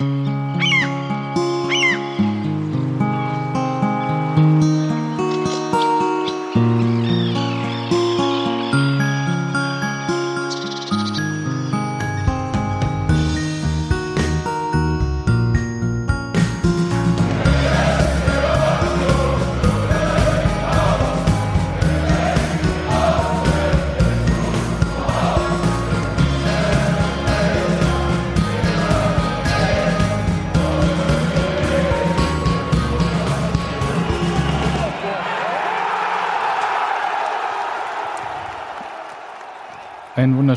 Einen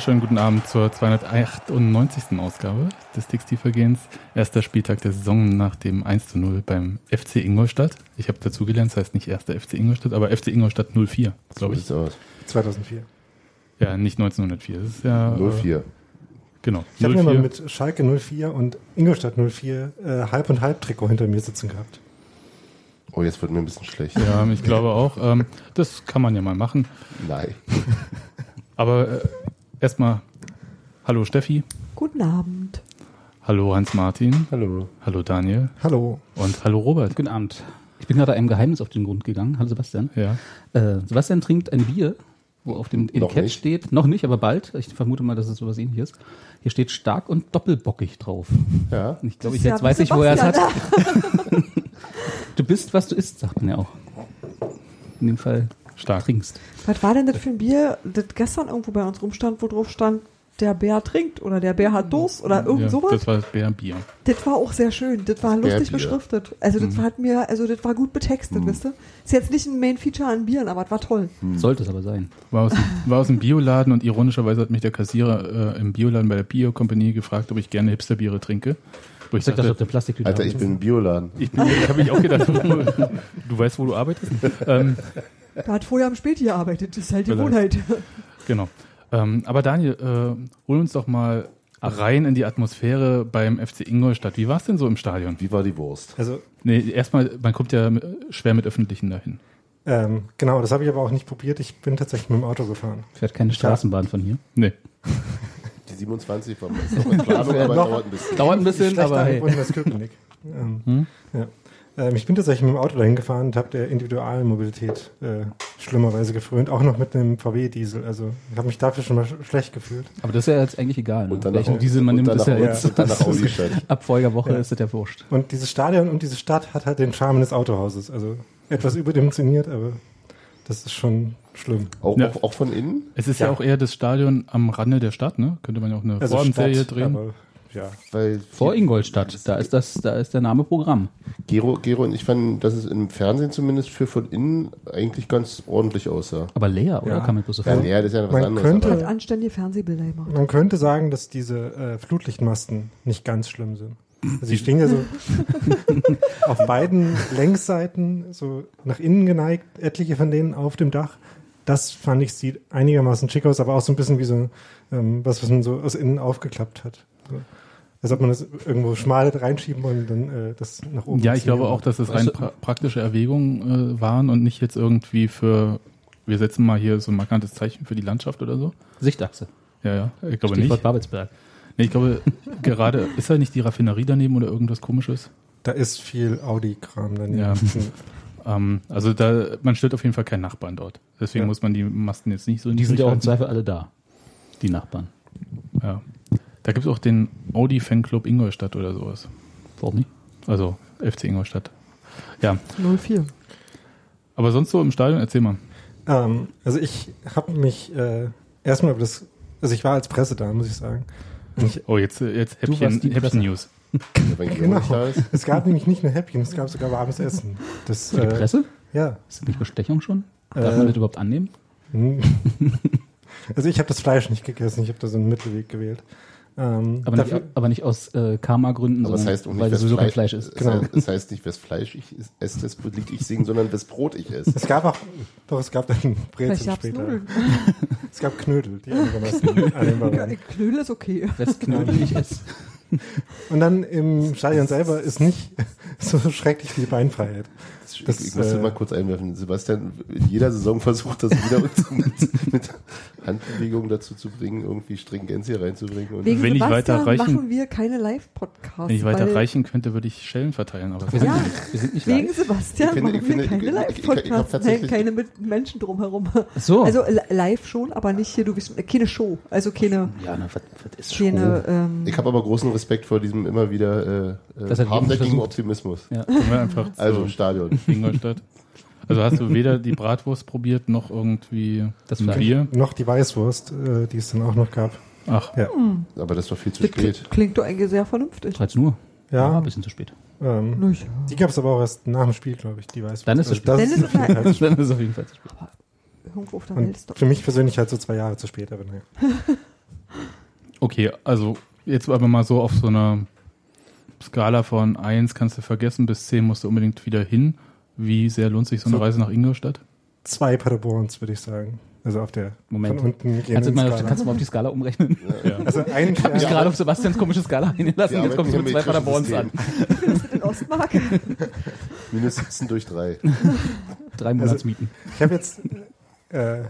wunderschönen guten Abend zur 298. Ausgabe des Textilvergehens. Erster Spieltag der Saison nach dem 1 zu 0 beim FC Ingolstadt. Ich habe dazugelernt, das heißt nicht erster FC Ingolstadt, aber FC Ingolstadt 04, glaube ich. So sieht's aus. 2004. Ja, nicht 1904. Das ist ja. äh, 04. Genau. Ich habe mir mal 04. mit Schalke 04 und Ingolstadt 04 äh, halb und halb Trikot hinter mir sitzen gehabt. Oh, jetzt wird mir ein bisschen schlecht. Ja, ich glaube auch. Ähm, das kann man ja mal machen. Nein. Aber äh, erstmal, hallo Steffi, Guten Abend. hallo Hans-Martin, Hallo. hallo Daniel Hallo. und hallo Robert. Guten Abend. Ich bin gerade einem Geheimnis auf den Grund gegangen. Hallo Sebastian. Ja. Äh, Sebastian trinkt ein Bier, wo auf dem Etikett steht, noch nicht, aber bald. Ich vermute mal, dass es sowas ähnliches. Hier steht stark und doppelbockig drauf. Ja. Und ich glaube, Das ich ist jetzt ja weiß ich, wo er es hat. Du bist, was du isst, sagt man ja auch. In dem Fall Stark. trinkst. Was war denn das für ein Bier, das gestern irgendwo bei uns rumstand, wo drauf stand, der Bär trinkt oder der Bär hat Durst oder irgend ja, sowas? Das war das Bärbier. Das war auch sehr schön. Das war lustig Bärbier. beschriftet. Also das hat mir, also das war gut betextet, wisst ihr? Ist jetzt nicht ein Main Feature an Bieren, aber es war toll. Sollte es aber sein. War aus, war aus dem Bioladen und ironischerweise hat mich der Kassierer äh, im Bioladen bei der Bio Company gefragt, ob ich gerne Hipsterbiere trinke. Wo ich Ich dachte, der Plastiktüte. Alter, ich bin im Bioladen. ich bin, ich habe mich auch gedacht, du weißt, wo du arbeitest. Ähm, Da hat vorher am Späti gearbeitet. Das ist halt die Vielleicht. Gewohnheit. genau. Ähm, aber Daniel, äh, hol uns doch mal rein in die Atmosphäre beim FC Ingolstadt. Wie war es denn so im Stadion? Wie war die Wurst? Also Nee, erstmal, man kommt ja schwer mit Öffentlichen dahin. ähm, genau, das habe ich aber auch nicht probiert. Ich bin tatsächlich mit dem Auto gefahren. Fährt keine Straßenbahn von hier. Nee. Die 27 war ist noch in Planung, aber Noch- dauert ein bisschen. Dauert ein bisschen, aber hey. als Köpenick. ähm, Hm? ja. Ähm, ich bin tatsächlich mit dem Auto dahin gefahren und habe der Individualmobilität äh, schlimmerweise gefrönt. Auch noch mit einem VW-Diesel. Also ich habe mich dafür schon mal sch schlecht gefühlt. Aber das ist ja jetzt eigentlich egal. Ne? Und dann Welchen Diesel man und nimmt, ist ja jetzt und dann nach Audi-Stadt. ab Folgerwoche Ja. ist das ja wurscht. Und dieses Stadion und diese Stadt hat halt den Charme des Autohauses. Also etwas überdimensioniert, aber das ist schon schlimm. Auch, Ja. auch, auch von innen? Es ist ja. Ja. auch eher das Stadion am Rande der Stadt, ne? Könnte man ja auch eine Also Stadt, drehen. Ja. Weil Vor Ingolstadt, da ist das, da ist der Name Programm. Gero, Gero und ich fanden, dass es im Fernsehen zumindest für von innen eigentlich ganz ordentlich aussah. Aber leer, oder? Ja. Kann man bloß so Ja, nee, das ist ja was Man anderes. könnte- Hat anständige Fernsehbilder gemacht. Man könnte sagen, dass diese äh, Flutlichtmasten nicht ganz schlimm sind. Also die stehen ja so auf beiden Längsseiten, so nach innen geneigt, etliche von denen auf dem Dach. Das fand ich, sieht einigermaßen schick aus, aber auch so ein bisschen wie so ähm, was, was man so aus innen aufgeklappt hat. So. Als ob man das irgendwo schmal reinschieben und dann äh, das nach oben Ja, ich ziehen glaube auch, dass das rein pra praktische Erwägungen äh, waren und nicht jetzt irgendwie für, wir setzen mal hier so ein markantes Zeichen für die Landschaft oder so. Sichtachse. Ja, ja, ich glaube Stichwort nicht. Babelsberg. Nee, ich glaube, gerade, ist da nicht die Raffinerie daneben oder irgendwas komisches? Da ist viel Audi-Kram daneben. Ja. Ähm, also da, man stellt auf jeden Fall keinen Nachbarn dort. Deswegen Ja. muss man die Masten jetzt nicht so Die sind ja auch im Zweifel alle da. Die Nachbarn. Ja. Da gibt es auch den Audi-Fanclub Ingolstadt oder sowas. Warum nicht? Also FC Ingolstadt. Ja, 04. aber sonst so im Stadion, erzähl mal. Ähm, also ich habe mich äh, erstmal über das, also ich war als Presse da, muss ich sagen. Ich, Oh, jetzt, äh, jetzt Häppchen. Häppchen News. Genau. es gab nämlich nicht nur Häppchen, es gab sogar warmes Essen. Das, Für die äh, Presse? Ja. Ist das nicht Bestechung schon? Darf Äh, man das überhaupt annehmen? Hm. Also ich habe das Fleisch nicht gegessen, ich habe da so einen Mittelweg gewählt. Ähm, Aber nicht, dafür, aber nicht aus äh, Karma-Gründen, Aber es sondern heißt auch nicht, weil das wes sowieso kein Fleisch, ist. Genau. Es heißt, es heißt nicht, wes Fleisch ich esse, das Lied ich singe, sondern wes Brot ich esse. es gab auch, doch es gab dann Vielleicht Brezel gab's später. Es gab Knödel, die einigermaßen. Knödel ist okay. Westknödel ich esse. Und dann im Stadion selber ist nicht so schrecklich viel Beinfreiheit. Ich, Das, ich muss äh, das mal kurz einwerfen. Sebastian in jeder Saison versucht, das wieder mit, mit Handbewegungen dazu zu bringen, irgendwie Stringenz hier reinzubringen. Und Wegen Wenn ich Sebastian weiter reichen- machen wir keine Live-Podcasts. Wenn ich weiter weil- reichen könnte, würde ich Schellen verteilen. Aber Wir sind, Ja. nicht, wir sind nicht Wegen live. Sebastian Ich finde- machen ich finde- wir keine ich- ich- ich- ich Live-Podcasts. Nein, keine mit Menschen drumherum. So. Also li- live schon, aber nicht hier, du bist keine Show. Also keine, ja, na, was, was ist Show? keine, ähm, ich habe aber großen Respekt vor diesem immer wieder äh, Das äh, harmdeckigen. Optimismus. Ja. Einfach Also zu Stadion. Ingolstadt. Also hast du weder die Bratwurst probiert, noch irgendwie Das. Bier? Noch die Weißwurst, äh, die es dann auch noch gab. Ach, Ja. Aber das war viel zu das spät. klingt, doch eigentlich sehr vernünftig. 13 Uhr. Ja. ein bisschen zu spät. Ähm, die gab es aber auch erst nach dem Spiel, glaube ich, die Weißwurst. Dann ist es Also das Dann ist es auf jeden Fall zu spät. Dann ist es auf jeden Fall zu spät. Irgendwo auf der Welt ist doch. für mich persönlich halt so zwei Jahre zu spät, aber naja. okay, also jetzt aber mal so auf so einer Skala von 1 kannst du vergessen, bis 10 musst du unbedingt wieder hin. Wie sehr lohnt sich so eine So. Reise nach Ingolstadt? Zwei Paderborns, würde ich sagen. Also auf der Moment. von unten Kannst du, mal, Skala. kannst du mal auf die Skala umrechnen? Also ein Ich habe mich Ja. gerade auf Sebastians komische Skala eingelassen. Wir Jetzt kommst du mit zwei Paderborns an. In Ostmark. Minus 17 durch 3. Drei Monatsmieten. Ich habe jetzt äh,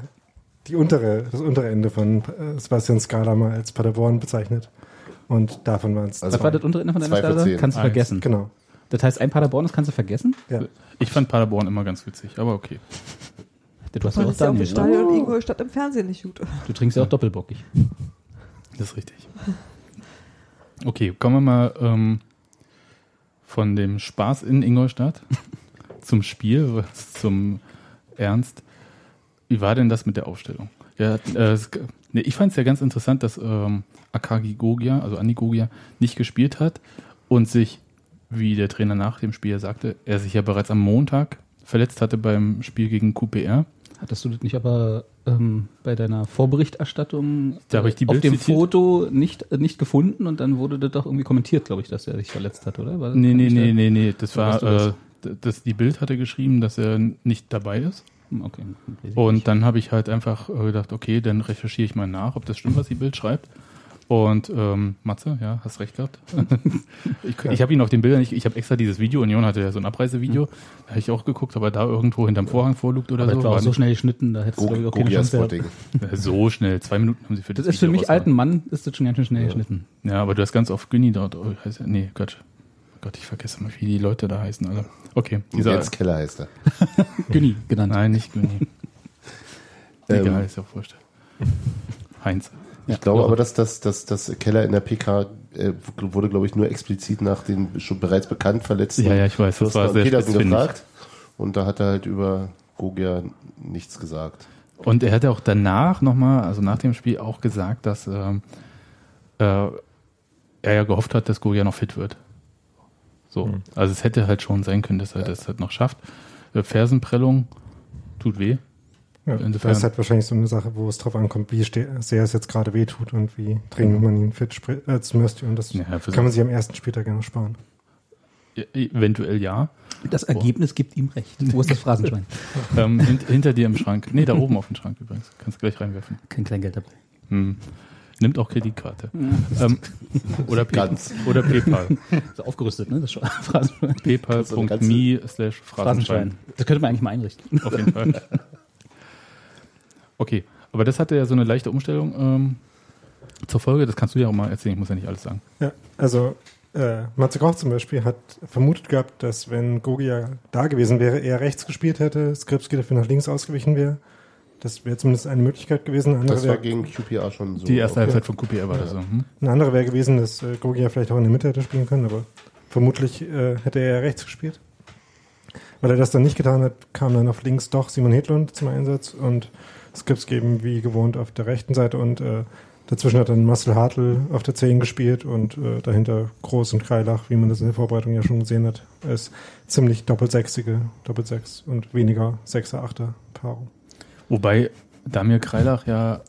die untere, das untere Ende von äh, Sebastians Skala mal als Paderborn bezeichnet. Und davon waren es Also- Was war das untere Ende von deiner Zwei Skala? Kannst du Eins. vergessen. Genau. Das heißt, ein Paderborn, das kannst du vergessen? Ja. Ich fand Paderborn immer ganz witzig, aber okay. Du hast ja auch ist ja auch Daniel. ne? Stadion Ingolstadt im Fernsehen nicht gut. Du trinkst ja auch doppelbockig. Das ist richtig. Okay, kommen wir mal ähm, von dem Spaß in Ingolstadt zum Spiel, zum Ernst. Wie war denn das mit der Aufstellung? Ja, äh, es, nee, ich fand es ja ganz interessant, dass ähm, Akagi Gogia, also Andi Gogia, nicht gespielt hat und sich, wie der Trainer nach dem Spiel sagte, er sich ja bereits am Montag verletzt hatte beim Spiel gegen QPR. Hattest du das nicht aber ähm, bei deiner Vorberichterstattung Da ich die auf Bild dem zitiert. Foto nicht, äh, nicht gefunden und dann wurde das doch irgendwie kommentiert, glaube ich, dass er sich verletzt hat, oder? War Nee, nee, nee, der- nee, nee, das war, das? äh, das, die Bild hatte geschrieben, dass er nicht dabei ist. Hm, Okay. Und dann habe ich halt einfach äh, gedacht, okay, dann recherchiere ich mal nach, ob das stimmt, was die Bild schreibt. Und ähm, Matze, ja, hast recht gehabt. ich ich habe ihn auf den Bildern, ich, ich habe extra dieses Video, Union hatte ja so ein Abreisevideo, da habe ich auch geguckt, ob er da irgendwo hinterm Vorhang vorlugt oder aber so. das war auch War so schnell geschnitten, da hättest du, glaube ich, auch keine Chance gehabt. So schnell, zwei Minuten haben sie für das Das ist für Video mich rausgehauen. alten Mann, ist das schon ganz schön schnell geschnitten. Ja, aber du hast ganz oft Günni dort, oh, heißt nee, Quatsch. Gott, ich vergesse mal, wie die Leute da heißen alle. Okay, dieser, Jens Keller heißt er. Günni genannt. nein, nicht Günni. Ähm, Egal, ist ja auch wurscht. Heinz. Ja, Ich glaube Laura. aber, dass das dass, dass Keller in der PK äh, wurde, glaube ich, nur explizit nach den schon bereits bekannt verletzten Ja, ja, ich weiß, das war und sehr Petersen gefragt. Und da hat er halt über Gogia nichts gesagt. Und er hat ja auch danach nochmal, also nach dem Spiel auch gesagt, dass ähm, äh, er ja gehofft hat, dass Goya noch fit wird. So, also es hätte halt schon sein können, dass er das halt noch schafft. Äh, Fersenprellung tut weh. Ja, Insofern- das ist halt wahrscheinlich so eine Sache, wo es drauf ankommt, wie sehr es jetzt gerade wehtut und wie dringend man ihn fit äh, müsste. Und das Ja, kann man sich am ersten Spieltag gerne sparen. Eventuell ja. Das Ergebnis gibt ihm recht. Wo ist das Phrasenschwein? Ähm, hint, hinter dir im Schrank. Nee, da oben auf dem Schrank übrigens. Kannst du gleich reinwerfen. Kein Kleingeld dabei. Hm. Nimmt auch Kreditkarte. Ähm, oder, Ganz. oder PayPal. So aufgerüstet, ne? Das Phrasenschwein. PayPal.me slash Phrasenschwein. Das könnte man eigentlich mal einrichten. Auf jeden Fall. Okay, aber das hatte ja so eine leichte Umstellung ähm, zur Folge. Das kannst du ja auch mal erzählen. Ich muss ja nicht alles sagen. Ja, also äh, Matze Koch zum Beispiel hat vermutet gehabt, dass wenn Gogia da gewesen wäre, er rechts gespielt hätte, Skripski dafür nach links ausgewichen wäre. Das wäre zumindest eine Möglichkeit gewesen. Eine Das andere war wäre gegen QPR schon so. Die erste Okay. Halbzeit von QPR war das so. Hm? eine andere wäre gewesen, dass äh, Gogia vielleicht auch in der Mitte hätte spielen können, aber vermutlich äh, hätte er rechts gespielt. Weil er das dann nicht getan hat, kam dann auf links doch Simon Hedlund zum Einsatz und Skripski eben wie gewohnt auf der rechten Seite und äh, dazwischen hat dann Marcel Hartl auf der 10 gespielt und äh, dahinter Groß und Kreilach, wie man das in der Vorbereitung ja schon gesehen hat, als ziemlich doppelsechsige, Doppelsechs und weniger Sechser, Achter Paarung. Wobei Damir Kreilach ja,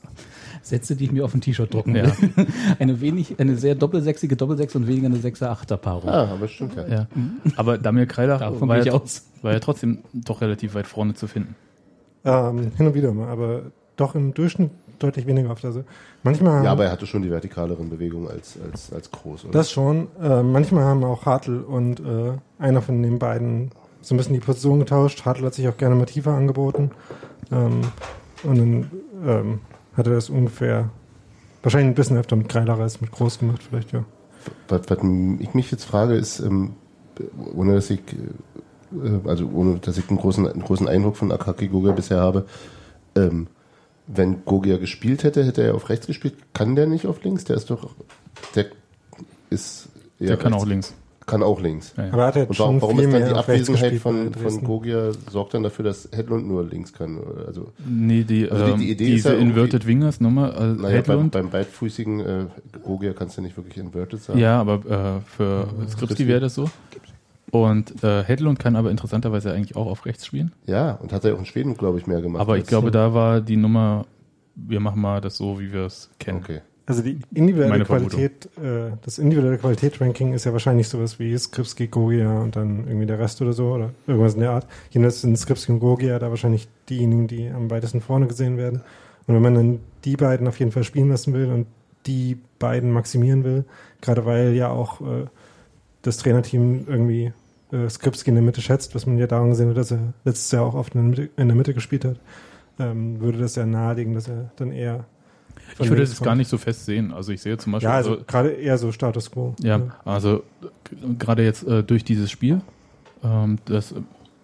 Sätze, die ich mir auf ein T-Shirt drucken Ja. will. Eine wenig, eine sehr doppelsechsige Doppelsechs und weniger eine Sechser-Achter-Paarung. Ah, aber stimmt ja. ja. Aber Damir Kreilach war ja, war ja trotzdem doch relativ weit vorne zu finden. Ähm, hin und wieder mal, aber doch im Durchschnitt deutlich weniger oft. Also manchmal Ja, aber er hatte schon die vertikaleren Bewegungen als, als, als groß, oder? Das schon. Äh, manchmal haben auch Hartl und äh, einer von den beiden so ein bisschen die Position getauscht. Hartl hat sich auch gerne mal tiefer angeboten. Ähm, und dann ähm, hat er das ungefähr, wahrscheinlich ein bisschen öfter mit Greilacher als mit Groß gemacht, vielleicht, ja. Was, was ich mich jetzt frage, ist, ähm, ohne dass ich, äh, also ohne dass ich einen großen, einen großen Eindruck von Akaki Gogia bisher habe, ähm, wenn Gogia gespielt hätte, hätte er auf rechts gespielt. Kann der nicht auf links? Der ist doch, der ist Der kann rechts. auch links. Kann auch links. Ja, ja. Aber hat Und warum, warum ist dann die Abwesenheit von, von. Gogia sorgt dann dafür, dass Hedlund nur links kann? Also, Nee, die, Also die- ähm, die Idee ist diese ja irgendwie- Inverted Wingers Nummer, äh, naja, beim, Hedlund, beim beidfüßigen äh, Gogia kannst du nicht wirklich inverted sein. ja, aber äh, für Skripski wäre das so. Und äh, Hedlund kann aber interessanterweise eigentlich auch auf rechts spielen. Ja, und hat er auch in Schweden, glaube ich, mehr gemacht. Aber ich glaube, da war die Nummer, wir machen mal das so, wie wir es kennen. Okay. Also die individuelle Meine. Qualität, äh, das individuelle Qualitätsranking ist ja wahrscheinlich sowas wie Skripski, Gogia und dann irgendwie der Rest oder so oder irgendwas in der Art. Jedenfalls sind Skripski und Gogia da wahrscheinlich diejenigen, die am weitesten vorne gesehen werden. Und wenn man dann die beiden auf jeden Fall spielen lassen will und die beiden maximieren will, gerade weil ja auch äh, das Trainerteam irgendwie äh, Skripski in der Mitte schätzt, was man ja daran gesehen hat, dass er letztes Jahr auch oft in der Mitte, in der Mitte gespielt hat, ähm, würde das ja nahelegen, dass er dann eher Ich würde das gar nicht so fest sehen. Also ich sehe zum Beispiel, Ja, also also, gerade eher so Status Quo. ja, also g- gerade jetzt äh, durch dieses Spiel, ähm, das, äh,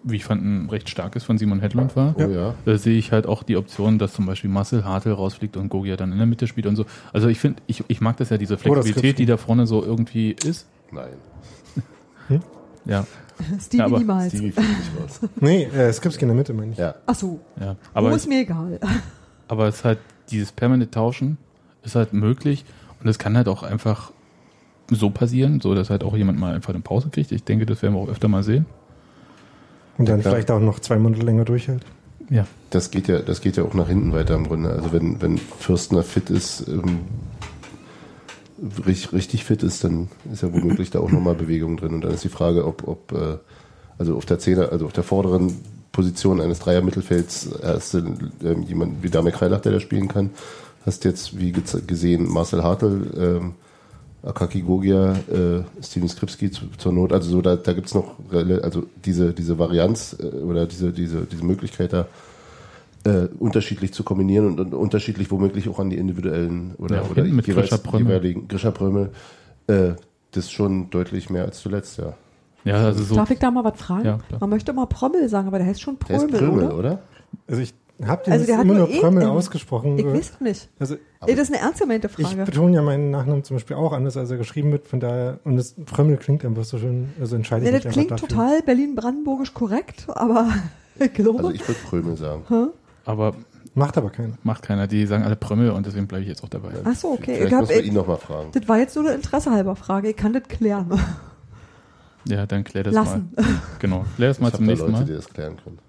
wie ich fand, ein recht starkes von Simon Hedlund war, Oh ja. da sehe ich halt auch die Option, dass zum Beispiel Marcel Hartl rausfliegt und Gogia dann in der Mitte spielt und so. Also ich finde, ich, ich mag das ja, diese Flexibilität, Skripski. die da vorne so irgendwie ist. Nein. Ja, Stevie Ja, aber niemals. Stevie nicht. Nee, äh, Skripski in der Mitte, meine ich. Ja. Ach so, ja. aber ist mir egal. aber es ist halt, dieses permanente Tauschen ist halt möglich und es kann halt auch einfach so passieren, so dass halt auch jemand mal einfach eine Pause kriegt. Ich denke, das werden wir auch öfter mal sehen. Und dann Ja, vielleicht auch noch zwei Monate länger durchhält. Ja. Das geht ja, das geht ja auch nach hinten weiter im Grunde. Also wenn, wenn Fürstner fit ist, ähm, richtig, richtig fit ist, dann ist ja womöglich da auch nochmal Bewegung drin. Und dann ist die Frage, ob, ob äh, also auf der Zehner, also auf der vorderen Position eines Dreier-Mittelfelds hast du ähm, wie Dame Kreilach, der da spielen kann. Hast jetzt, wie gesehen, Marcel Hartl, ähm, Akaki Gogia, äh, Steven Skripski zu, zur Not. Also so, da, da gibt's noch also diese, diese Varianz äh, oder diese, diese, diese Möglichkeit da äh, unterschiedlich zu kombinieren und, und unterschiedlich womöglich auch an die individuellen oder, Ja, oder mit jeweils, Grisha Prömmel. jeweiligen Grisha Prömmel. Äh, das ist schon deutlich mehr als zuletzt, ja. Ja, also so. Darf ich da mal was fragen? Ja. Man möchte immer Prömmel sagen, aber der heißt schon Der ist Prömmel, Prömmel, oder? oder? Also ich habe den Also der jetzt hat immer nur E Prömmel im- ausgesprochen. Ich weiß es nicht. Also das ist eine ernst gemeinte ich Frage. betone ja meinen Nachnamen zum Beispiel auch anders, als er geschrieben wird. Von daher, und das Prömmel klingt einfach so schön, also entscheide ich Nee, mich das klingt dafür. total Berlin-Brandenburgisch korrekt, aber ich glaube, Also ich würde Prömel sagen. Aber Macht aber keiner. macht keiner. Die sagen alle Prömmel und deswegen bleibe ich jetzt auch dabei. ach so, okay. Vielleicht Ich muss man ihn nochmal fragen. das war jetzt nur eine interessehalber Frage. Ich kann das klären. Ja, dann klär das Lassen. mal. Genau. Klär das mal Ich zum habe da nächsten Leute, Mal. die das klären können.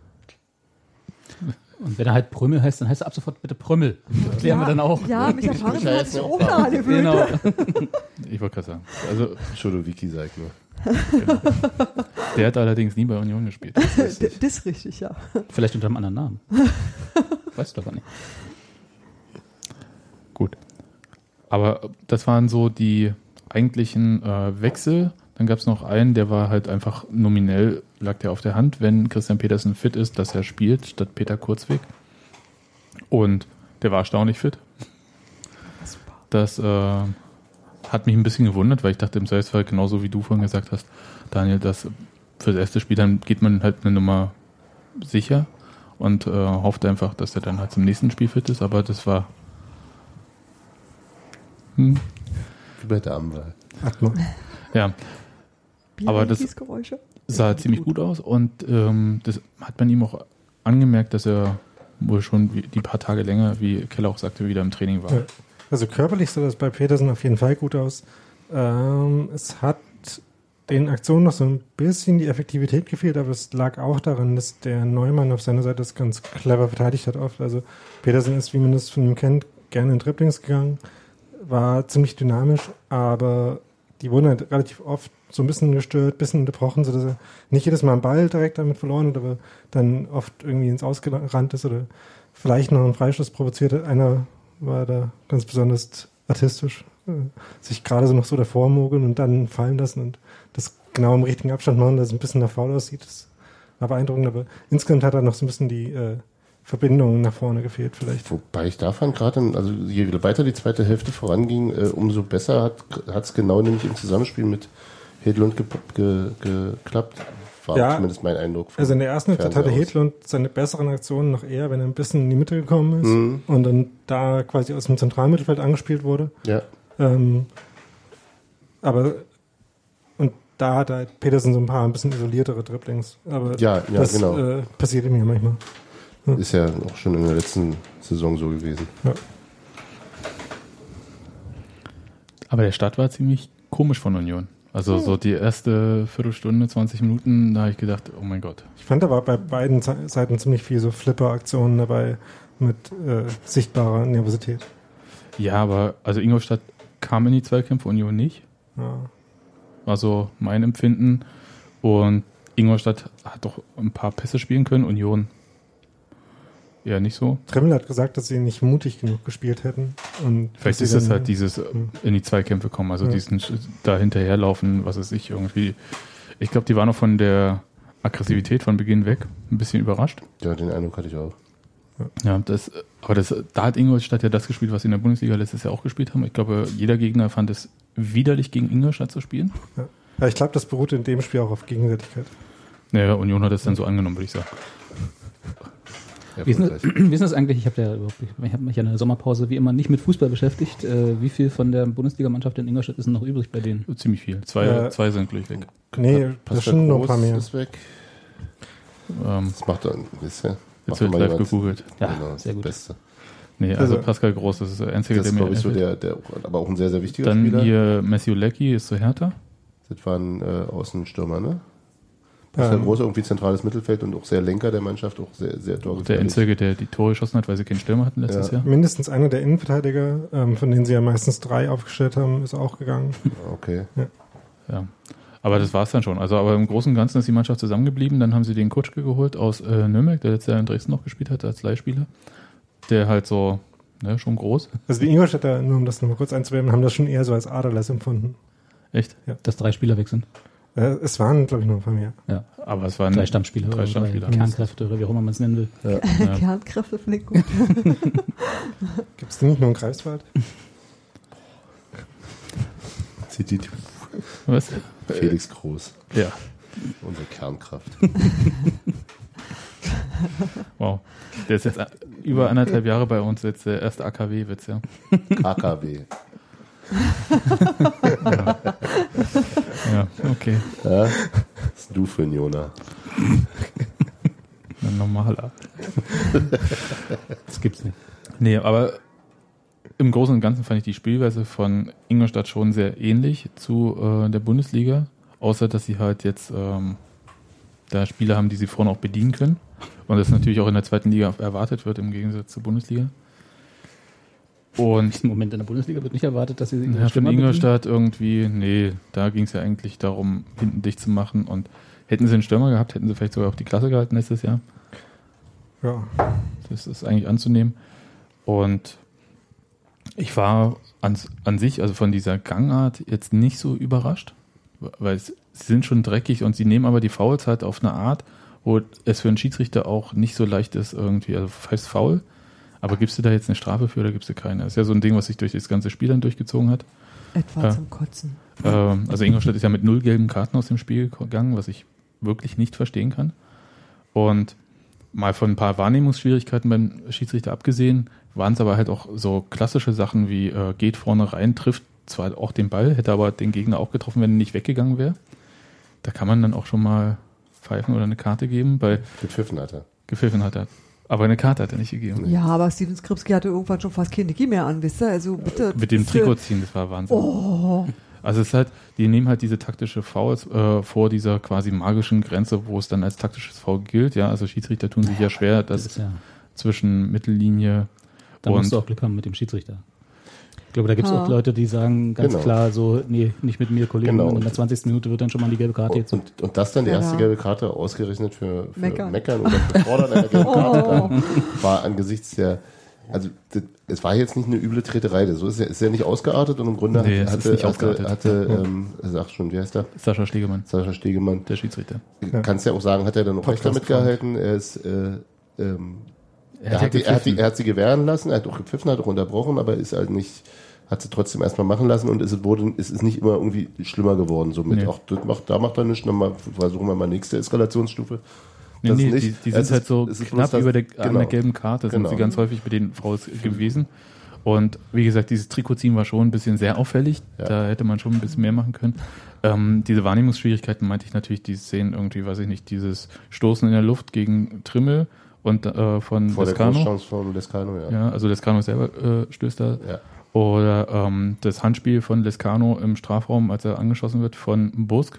Und wenn er halt Prömmel heißt, dann heißt er ab sofort bitte Prömmel. Das klären wir dann auch. Ja, mich erfahren hat sich ja auch gewöhnt. Genau. Ich wollte gerade sagen. Also, Chodowiki sag ich nur. der hat allerdings nie bei Union gespielt. Das ist richtig, ja. Vielleicht unter einem anderen Namen. Weißt du doch gar nicht. Gut. Aber das waren so die eigentlichen äh, Wechsel. Dann gab es noch einen, der war halt einfach nominell, lag der auf der Hand, wenn Christian Petersen fit ist, dass er spielt, statt Peter Kurzweg. Und der war erstaunlich fit. Das äh, hat mich ein bisschen gewundert, weil ich dachte im Selbstfall, genauso wie du vorhin gesagt hast, Daniel, dass für das erste Spiel dann geht man halt eine Nummer sicher und äh, hofft einfach, dass er dann halt zum nächsten Spiel fit ist, aber das war hm, Wie bei Damenwahl. Atma. ja, Aber das- Geräusche. sah ziemlich gut aus und ähm, das hat man ihm auch angemerkt, dass er wohl schon die paar Tage länger, wie Keller auch sagte, wieder im Training war. Ja. Also körperlich sah das bei Petersen auf jeden Fall gut aus. Ähm, es hat den Aktionen noch so ein bisschen die Effektivität gefehlt, aber es lag auch daran, dass der Neumann auf seiner Seite das ganz clever verteidigt hat oft. Also Petersen ist, wie man das von ihm kennt, gerne in Dribblings gegangen, war ziemlich dynamisch, aber die wurden halt relativ oft so ein bisschen gestört, ein bisschen unterbrochen, sodass er nicht jedes Mal einen Ball direkt damit verloren hat, aber dann oft irgendwie ins Ausgerannt ist oder vielleicht noch einen Freischuss provoziert hat. Einer war da ganz besonders artistisch, äh, sich gerade so noch so davor mogeln und dann fallen lassen und das genau im richtigen Abstand machen, dass es ein bisschen nach faul aussieht. Das war beeindruckend, aber insgesamt hat er noch so ein bisschen die äh, Verbindung nach vorne gefehlt vielleicht. Wobei ich da fand gerade, also je weiter die zweite Hälfte voranging, äh, umso besser hat es genau nämlich im Zusammenspiel mit Hedlund ge ge geklappt. War Ja. zumindest mein Eindruck. vom Also in der ersten Halbzeit hatte. Hedlund seine besseren Aktionen noch eher, wenn er ein bisschen in die Mitte gekommen ist Mhm. und dann da quasi aus dem Zentralmittelfeld angespielt wurde. Ja, Ähm, aber und da hat halt Petersen so ein paar ein bisschen isoliertere Dribblings. Aber Ja, ja, das genau. äh, passiert ihm ja manchmal. ist ja auch schon in der letzten Saison so gewesen. Aber der Start war ziemlich komisch von Union. Also so die erste Viertelstunde, 20 Minuten, da habe ich gedacht, oh mein Gott. Ich fand, da war bei beiden Seiten ziemlich viel so Flipper-Aktionen dabei mit äh, sichtbarer Nervosität. Ja, aber also Ingolstadt kam in die Zweikämpfe, Union nicht. Ja. War so mein Empfinden. Und Ingolstadt hat doch ein paar Pässe spielen können, Union eher nicht so. Trimmel hat gesagt, dass sie nicht mutig genug gespielt hätten. Und Vielleicht ist dann- halt dieses Hm. in die Zweikämpfe kommen, also Ja. diesen da hinterherlaufen, was weiß ich, irgendwie. Ich glaube, die waren noch von der Aggressivität von Beginn weg ein bisschen überrascht. Ja, den Eindruck hatte ich auch. Ja, das, aber das, da hat Ingolstadt ja das gespielt, was sie in der Bundesliga letztes Jahr auch gespielt haben. Ich glaube, jeder Gegner fand es widerlich, gegen Ingolstadt zu spielen. Ja, ich glaube, das beruht in dem Spiel auch auf Gegenseitigkeit. Naja, Union hat es dann so angenommen, würde ich sagen. Wie ist, ist das eigentlich? Ich habe ja ich habe mich ja in der Sommerpause wie immer nicht mit Fußball beschäftigt. Äh, wie viel von der Bundesligamannschaft in Ingolstadt ist denn noch übrig bei denen? Ziemlich viel. Zwei, Ja. zwei sind gleich weg. Nee, das Pascal sind noch ein Groß paar mehr. ist weg. Ähm, Das macht dann, ist ja, jetzt wird mal live jemand- gegoogelt. Ja, genau, sehr gut. Das Beste. Nee, also, Also- Pascal Groß, das ist der einzige, Das der ist, mir glaube ich, so der, der, aber auch ein sehr, sehr wichtiger Dann Spieler. hier Matthew Leckie ist so härter. Das war ein äh, Außenstürmer, ne? Pascal Ähm, Groß irgendwie zentrales Mittelfeld und auch sehr Lenker der Mannschaft, auch sehr, sehr Der torgefährlich. Einzige, der die Tore geschossen hat, weil sie keinen Stürmer hatten letztes Ja. Jahr. Mindestens einer der Innenverteidiger, ähm, von denen sie ja meistens drei aufgestellt haben, ist auch gegangen. Okay. Ja. Aber das war's dann schon. Also, aber im Großen und Ganzen ist die Mannschaft zusammengeblieben. Dann haben sie den Kutschke geholt aus äh, Nürnberg, der letztes Jahr in Dresden noch gespielt hat als Leihspieler. Der halt so, ne, schon groß. Also die Ingolstädter, nur um das nochmal kurz einzuwerben, haben das schon eher so als Aderlass empfunden. Echt? Dass drei Spieler weg sind. Äh, es waren, glaube ich, noch ein paar mehr. Ja. Aber es waren Drei Stammspieler, Drei oder Stammspieler. Kernkräfte oder wie auch immer man es nennen will. Ja. Kernkräfte finde ich gut. Gibt es die nicht nur in Greifswald? Sieht die Was? Felix Groß, Ja. unsere Kernkraft. Wow. Der ist jetzt über anderthalb Jahre bei uns, jetzt der erste AKW-Witz, ja. AKW. Ja, okay. Ja? Was ist du für ein Jona? Ein normaler. Das gibt's nicht. Nee, aber im Großen und Ganzen fand ich die Spielweise von Ingolstadt schon sehr ähnlich zu äh, der Bundesliga, außer dass sie halt jetzt ähm, da Spieler haben, die sie vorne auch bedienen können. Und das natürlich auch in der zweiten Liga erwartet wird im Gegensatz zur Bundesliga. Und Im Moment in der Bundesliga wird nicht erwartet, dass sie ja, von. Ingolstadt irgendwie, nee, da ging es ja eigentlich darum, hinten dicht zu machen. Und hätten sie einen Stürmer gehabt, hätten sie vielleicht sogar auch die Klasse gehalten letztes Jahr. Ja. Das ist eigentlich anzunehmen. Und ich war an, an sich, also von dieser Gangart, jetzt nicht so überrascht, weil es, sie sind schon dreckig und sie nehmen aber die Fouls halt auf eine Art, wo es für einen Schiedsrichter auch nicht so leicht ist, irgendwie, also heißt faul, aber gibst du da jetzt eine Strafe für oder gibst du keine? Das ist ja so ein Ding, was sich durch das ganze Spiel dann durchgezogen hat. Etwa Ja. zum Kotzen. Ähm, also Ingolstadt ist ja mit null gelben Karten aus dem Spiel gegangen, was ich wirklich nicht verstehen kann. Und mal von ein paar Wahrnehmungsschwierigkeiten beim Schiedsrichter abgesehen, waren es aber halt auch so klassische Sachen wie äh, geht vorne rein, trifft zwar auch den Ball, hätte aber den Gegner auch getroffen, wenn er nicht weggegangen wäre. Da kann man dann auch schon mal pfeifen oder eine Karte geben, weil Gepfiffen hat er. gepfiffen hat er. Aber eine Karte hat er nicht gegeben. Ja, aber Steven Skripski hatte irgendwann schon fast keine Niki mehr an, wisst ihr? Also bitte. Mit dem Trikot ziehen, das war Wahnsinn. Oh, Also es ist halt, die nehmen halt diese taktische Fouls äh, vor dieser quasi magischen Grenze, wo es dann als taktisches Foul gilt. Ja, also Schiedsrichter tun sich ja schwer, Das das ist ja, zwischen Mittellinie da musst und du auch Glück haben mit dem Schiedsrichter. Ich glaube, da gibt es auch Leute, die sagen ganz Genau. klar so, nee, nicht mit mir, Kollegen. Genau. Und in der 20. Minute wird dann schon mal die gelbe Karte Und, jetzt. und, und das dann die Ja. erste gelbe Karte ausgerechnet für, für Meckern. Meckern. oder für Fordern einer gelben Karte Oh. war angesichts der also das, es war jetzt nicht eine üble Treterei, so ist ja, ist ja nicht ausgeartet und im Grunde Nee, es hatte, ist nicht hatte, ausgeartet. hatte Ja. ähm, sag schon, wie heißt der? Sascha Stegemann, Sascha Stegemann. der Schiedsrichter. Kannst ja auch sagen, hat er dann auch recht damit gehalten. Er ist, äh, ähm, Er hat die, er, hat die, er hat sie gewähren lassen, er hat auch gepfiffen, hat auch unterbrochen, aber ist halt nicht, hat sie trotzdem erstmal machen lassen und es wurde, es ist nicht immer irgendwie schlimmer geworden. So mit, Nee. ach, das macht, da macht er nichts, dann mal, versuchen wir mal nächste Eskalationsstufe. Nee, nee, nicht. die, die sind ist- halt so knapp das- über der, an genau. der gelben Karte, sind Genau. sie ganz häufig bei den Frauen gewesen. Und wie gesagt, dieses Trikotziehen war schon ein bisschen sehr auffällig. Ja. Da hätte man schon ein bisschen mehr machen können. Ähm, diese Wahrnehmungsschwierigkeiten meinte ich natürlich, die Szenen irgendwie, weiß ich nicht, dieses Stoßen in der Luft gegen Trimmel und äh, von Vor der Lescano. Großchance von Lescano, ja. Ja, also Lescano selber äh, stößt da. Ja. Oder ähm, das Handspiel von Lescano im Strafraum, als er angeschossen wird von Busk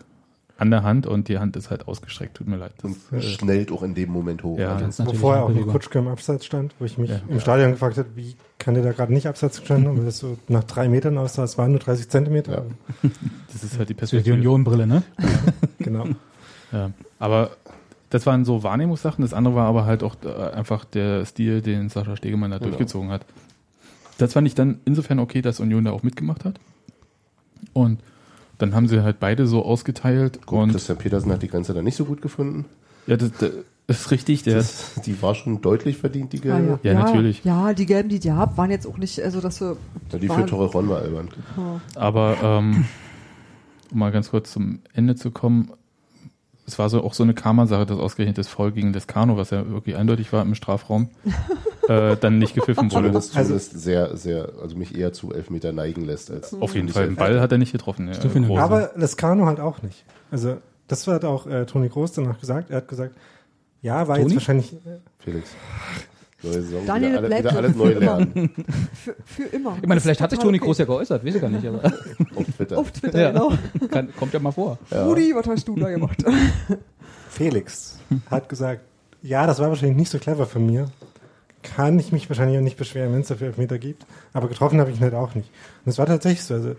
an der Hand und die Hand ist halt ausgestreckt. Tut mir leid. Das, Und äh, schnellt auch in dem Moment hoch. Ja, Also, natürlich vorher auch noch Handbewegung. Kutschke im Abseits stand, wo ich mich Ja. im Stadion gefragt habe, wie kann der da gerade nicht Abseits gestanden haben, weil das so nach drei Metern aussah, es waren nur 30 Zentimeter. Ja. das ist halt die ist die Perspektive. Union-Brille, ne? Genau. Ja, aber das waren so Wahrnehmungssachen. Das andere war aber halt auch äh, einfach der Stil, den Sascha Stegemann da Genau. durchgezogen hat. Das fand ich dann insofern okay, dass Union da auch mitgemacht hat. Und dann haben sie halt beide so ausgeteilt. Gut, und Christian Petersen hat die Grenze dann nicht so gut gefunden. ja, das, das ist richtig. Der, Das, die war schon deutlich verdient, die Ah, gelbe. Ja, natürlich. Ja, die gelben, die die habt, waren jetzt auch nicht, also dass wir. Ja, die für waren- Torrejon war albern. Aber ähm, um mal ganz kurz zum Ende zu kommen, es war so auch so eine Karma-Sache, dass ausgerechnet das Foul gegen Lescano, was ja wirklich eindeutig war im Strafraum, äh, dann nicht gepfiffen wurde. Zumindest, Also- zumindest sehr, sehr, also mich eher zu Elfmeter neigen lässt als. Auf jeden Fall, den. Ball hat er nicht getroffen. Ja. Aber Lescano halt auch nicht. Also, das hat auch äh, Toni Groß danach gesagt. Er hat gesagt, ja, war Toni? jetzt wahrscheinlich, äh, Felix. Neue Saison, Daniel wieder, alle, wieder alles neu lernen. Für, für immer. Ich meine, vielleicht hat sich Toni Total Groß ja geäußert, weiß ich gar nicht, aber Auf Twitter. Auf Twitter, Ja. genau. kann, kommt ja mal vor. Ja. Rudi, was hast du da gemacht? Felix hat gesagt, ja, das war wahrscheinlich nicht so clever von mir. Kann ich mich wahrscheinlich auch nicht beschweren, wenn es dafür Elfmeter gibt. Aber getroffen habe ich ihn halt auch nicht. Und es war tatsächlich so. Also,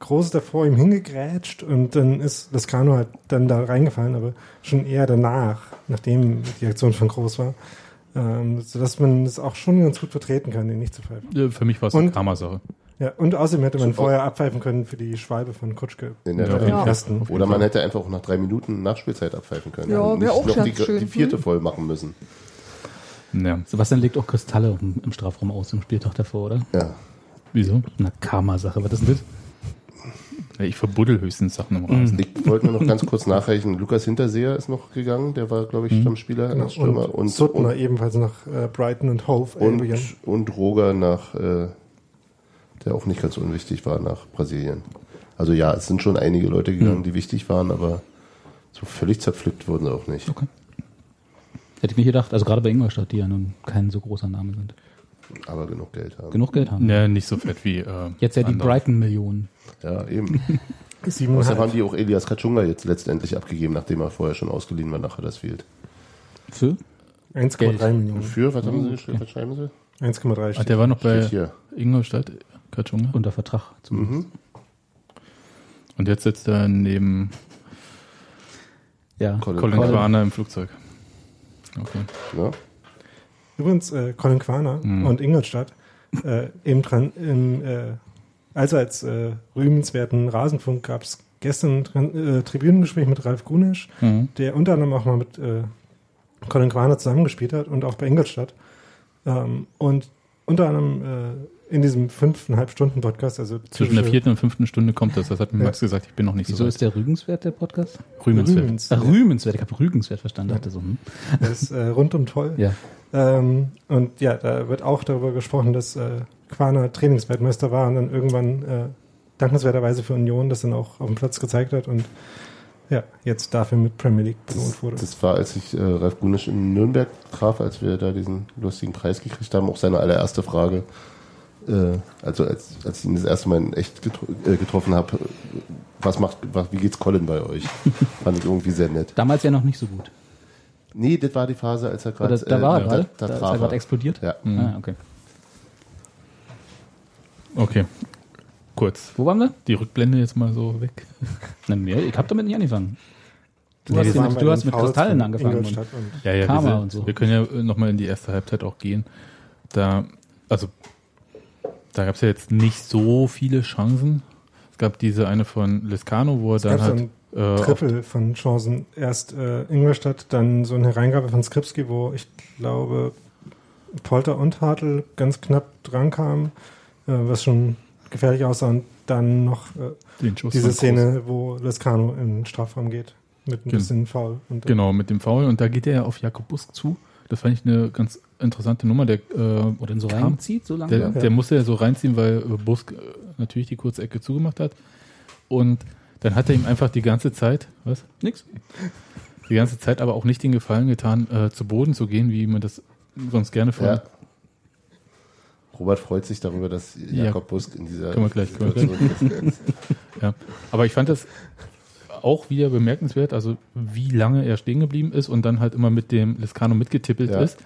Groß ist davor ihm hingegrätscht und dann ist das Kanu halt dann da reingefallen, aber schon eher danach, nachdem die Aktion von Groß war. Ähm, sodass man es auch schon ganz gut vertreten kann, den nicht zu pfeifen. Ja, Für mich war es eine Karma-Sache. Ja, und außerdem hätte man So, vorher abpfeifen können für die Schwalbe von Kutschke. In der Ja. Ja. ersten. Oder man hätte einfach auch nach drei Minuten Nachspielzeit abpfeifen können. Ja, und nicht auch noch die, ganz schön, die vierte hm? voll machen müssen. Ja. Sebastian legt auch Kristalle im, im Strafraum aus im Spieltag davor, oder? Ja. Wieso? Eine Karma-Sache, was ist denn das? Ja, ich verbuddel höchstens Sachen im Rasen. Ich wollte nur noch ganz kurz nachreichen. Lukas Hinterseher ist noch gegangen. Der war, glaube ich, Stammspieler Genau. als Stürmer. Und, Und, Suttner und, ebenfalls nach äh, Brighton und Hove. und, Albion. und Roger nach, äh, der auch nicht ganz unwichtig war, nach Brasilien. Also ja, es sind schon einige Leute gegangen, die wichtig waren, aber so völlig zerpflückt wurden sie auch nicht. Okay. Hätte ich mir gedacht, also gerade bei Ingolstadt, die ja nun kein so großer Name sind. Aber genug Geld haben. Genug Geld haben. Ja, nicht so fett wie. Äh, Jetzt ja die. Brighton-Millionen. Ja, eben. Außerdem Siebeneinhalb. haben die auch Elias Katschunga jetzt letztendlich abgegeben, nachdem er vorher schon ausgeliehen war nach Huddersfield. Für? 1,3 Millionen. Für, was haben sie Oh, geschrieben? Was schreiben sie? 1,3 Ah, steht. der war noch bei. Ingolstadt, Katschunga. Unter Vertrag zumindest. Mhm. Und jetzt sitzt er neben Ja. Colin Colin Colin. Quaner im Flugzeug. Okay. Ja. Übrigens, äh, Colin Quaner Mhm. und Ingolstadt äh, im, Tran im äh, allseits äh, rühmenswerten Rasenfunk gab es gestern ein äh, Tribünengespräch mit Ralf Grunisch, Mhm. der unter anderem auch mal mit äh, Colin Quaner zusammengespielt hat und auch bei Ingolstadt. Ähm, und unter anderem äh, in diesem fünfeinhalb Stunden Podcast, also Zwischen der vierten und fünften Stunde kommt das. Das hat mir Ja. Max gesagt. Ich bin noch nicht Wieso so ist der Rügenswert der Podcast? rühmenswert. Rühmens, Ach, Rühmenswert. Ich habe Rügenswert verstanden. Ja. Dachte so, hm. der ist äh, rundum toll. Ja. Ähm, und ja, da wird auch darüber gesprochen, dass äh, Quaner Trainingsweltmeister war und dann irgendwann äh, dankenswerterweise für Union das dann auch auf dem Platz gezeigt hat und ja, jetzt dafür mit Premier League belohnt wurde. Das war, als ich äh, Ralf Gunisch in Nürnberg traf, als wir da diesen lustigen Preis gekriegt haben, auch seine allererste Frage. Äh, also als, als ich ihn das erste Mal in echt getro äh, getroffen habe, was macht, was, wie geht's Colin bei euch? Fand ich irgendwie sehr nett. Damals ja noch nicht so gut. Nee, das war die Phase, als er gerade Oder da war er da, gerade. da, Da, ist traf er er. gerade explodiert. Ja. Mhm. Ah, okay. Okay. Kurz. Wo waren wir? Die Rückblende jetzt mal so weg. Na, mehr. Ich habe damit nicht angefangen. Du Nee, hast, mit, du hast mit Kristallen angefangen. Und, und Ja, ja, Karma wir, sind, und so. wir können ja nochmal in die erste Halbzeit auch gehen. Da also da gab es ja jetzt nicht so viele Chancen. Es gab diese eine von Lescano, wo er Es dann gab so halt ein äh, Triple von Chancen. Erst äh, Ingolstadt, dann so eine Hereingabe von Skripski, wo ich glaube Polter und Hartl ganz knapp drankamen, äh, was schon gefährlich aussah. Und dann noch äh, diese. Szene, wo Lescano in den Strafraum geht. Mit ein Gen- bisschen Foul. Und, äh, Genau, mit dem Foul. Und da geht er ja auf Jakob Busk zu. Das fand ich eine ganz interessante Nummer. Der, äh, Oder so kam- reinzieht, so lange. Der, Ja. der musste ja so reinziehen, weil äh, Busk äh, natürlich die kurze Ecke zugemacht hat. Und dann hat er ihm einfach die ganze Zeit, was? Nix. Die ganze Zeit aber auch nicht den Gefallen getan, äh, zu Boden zu gehen, wie man das sonst gerne von. Ja. Robert freut sich darüber, dass Ja. Jakob Busk in dieser Können wir gleich- können wir Situation ist. Ja. Aber ich fand das auch wieder bemerkenswert, also wie lange er stehen geblieben ist und dann halt immer mit dem Lescano mitgetippelt Ja. ist,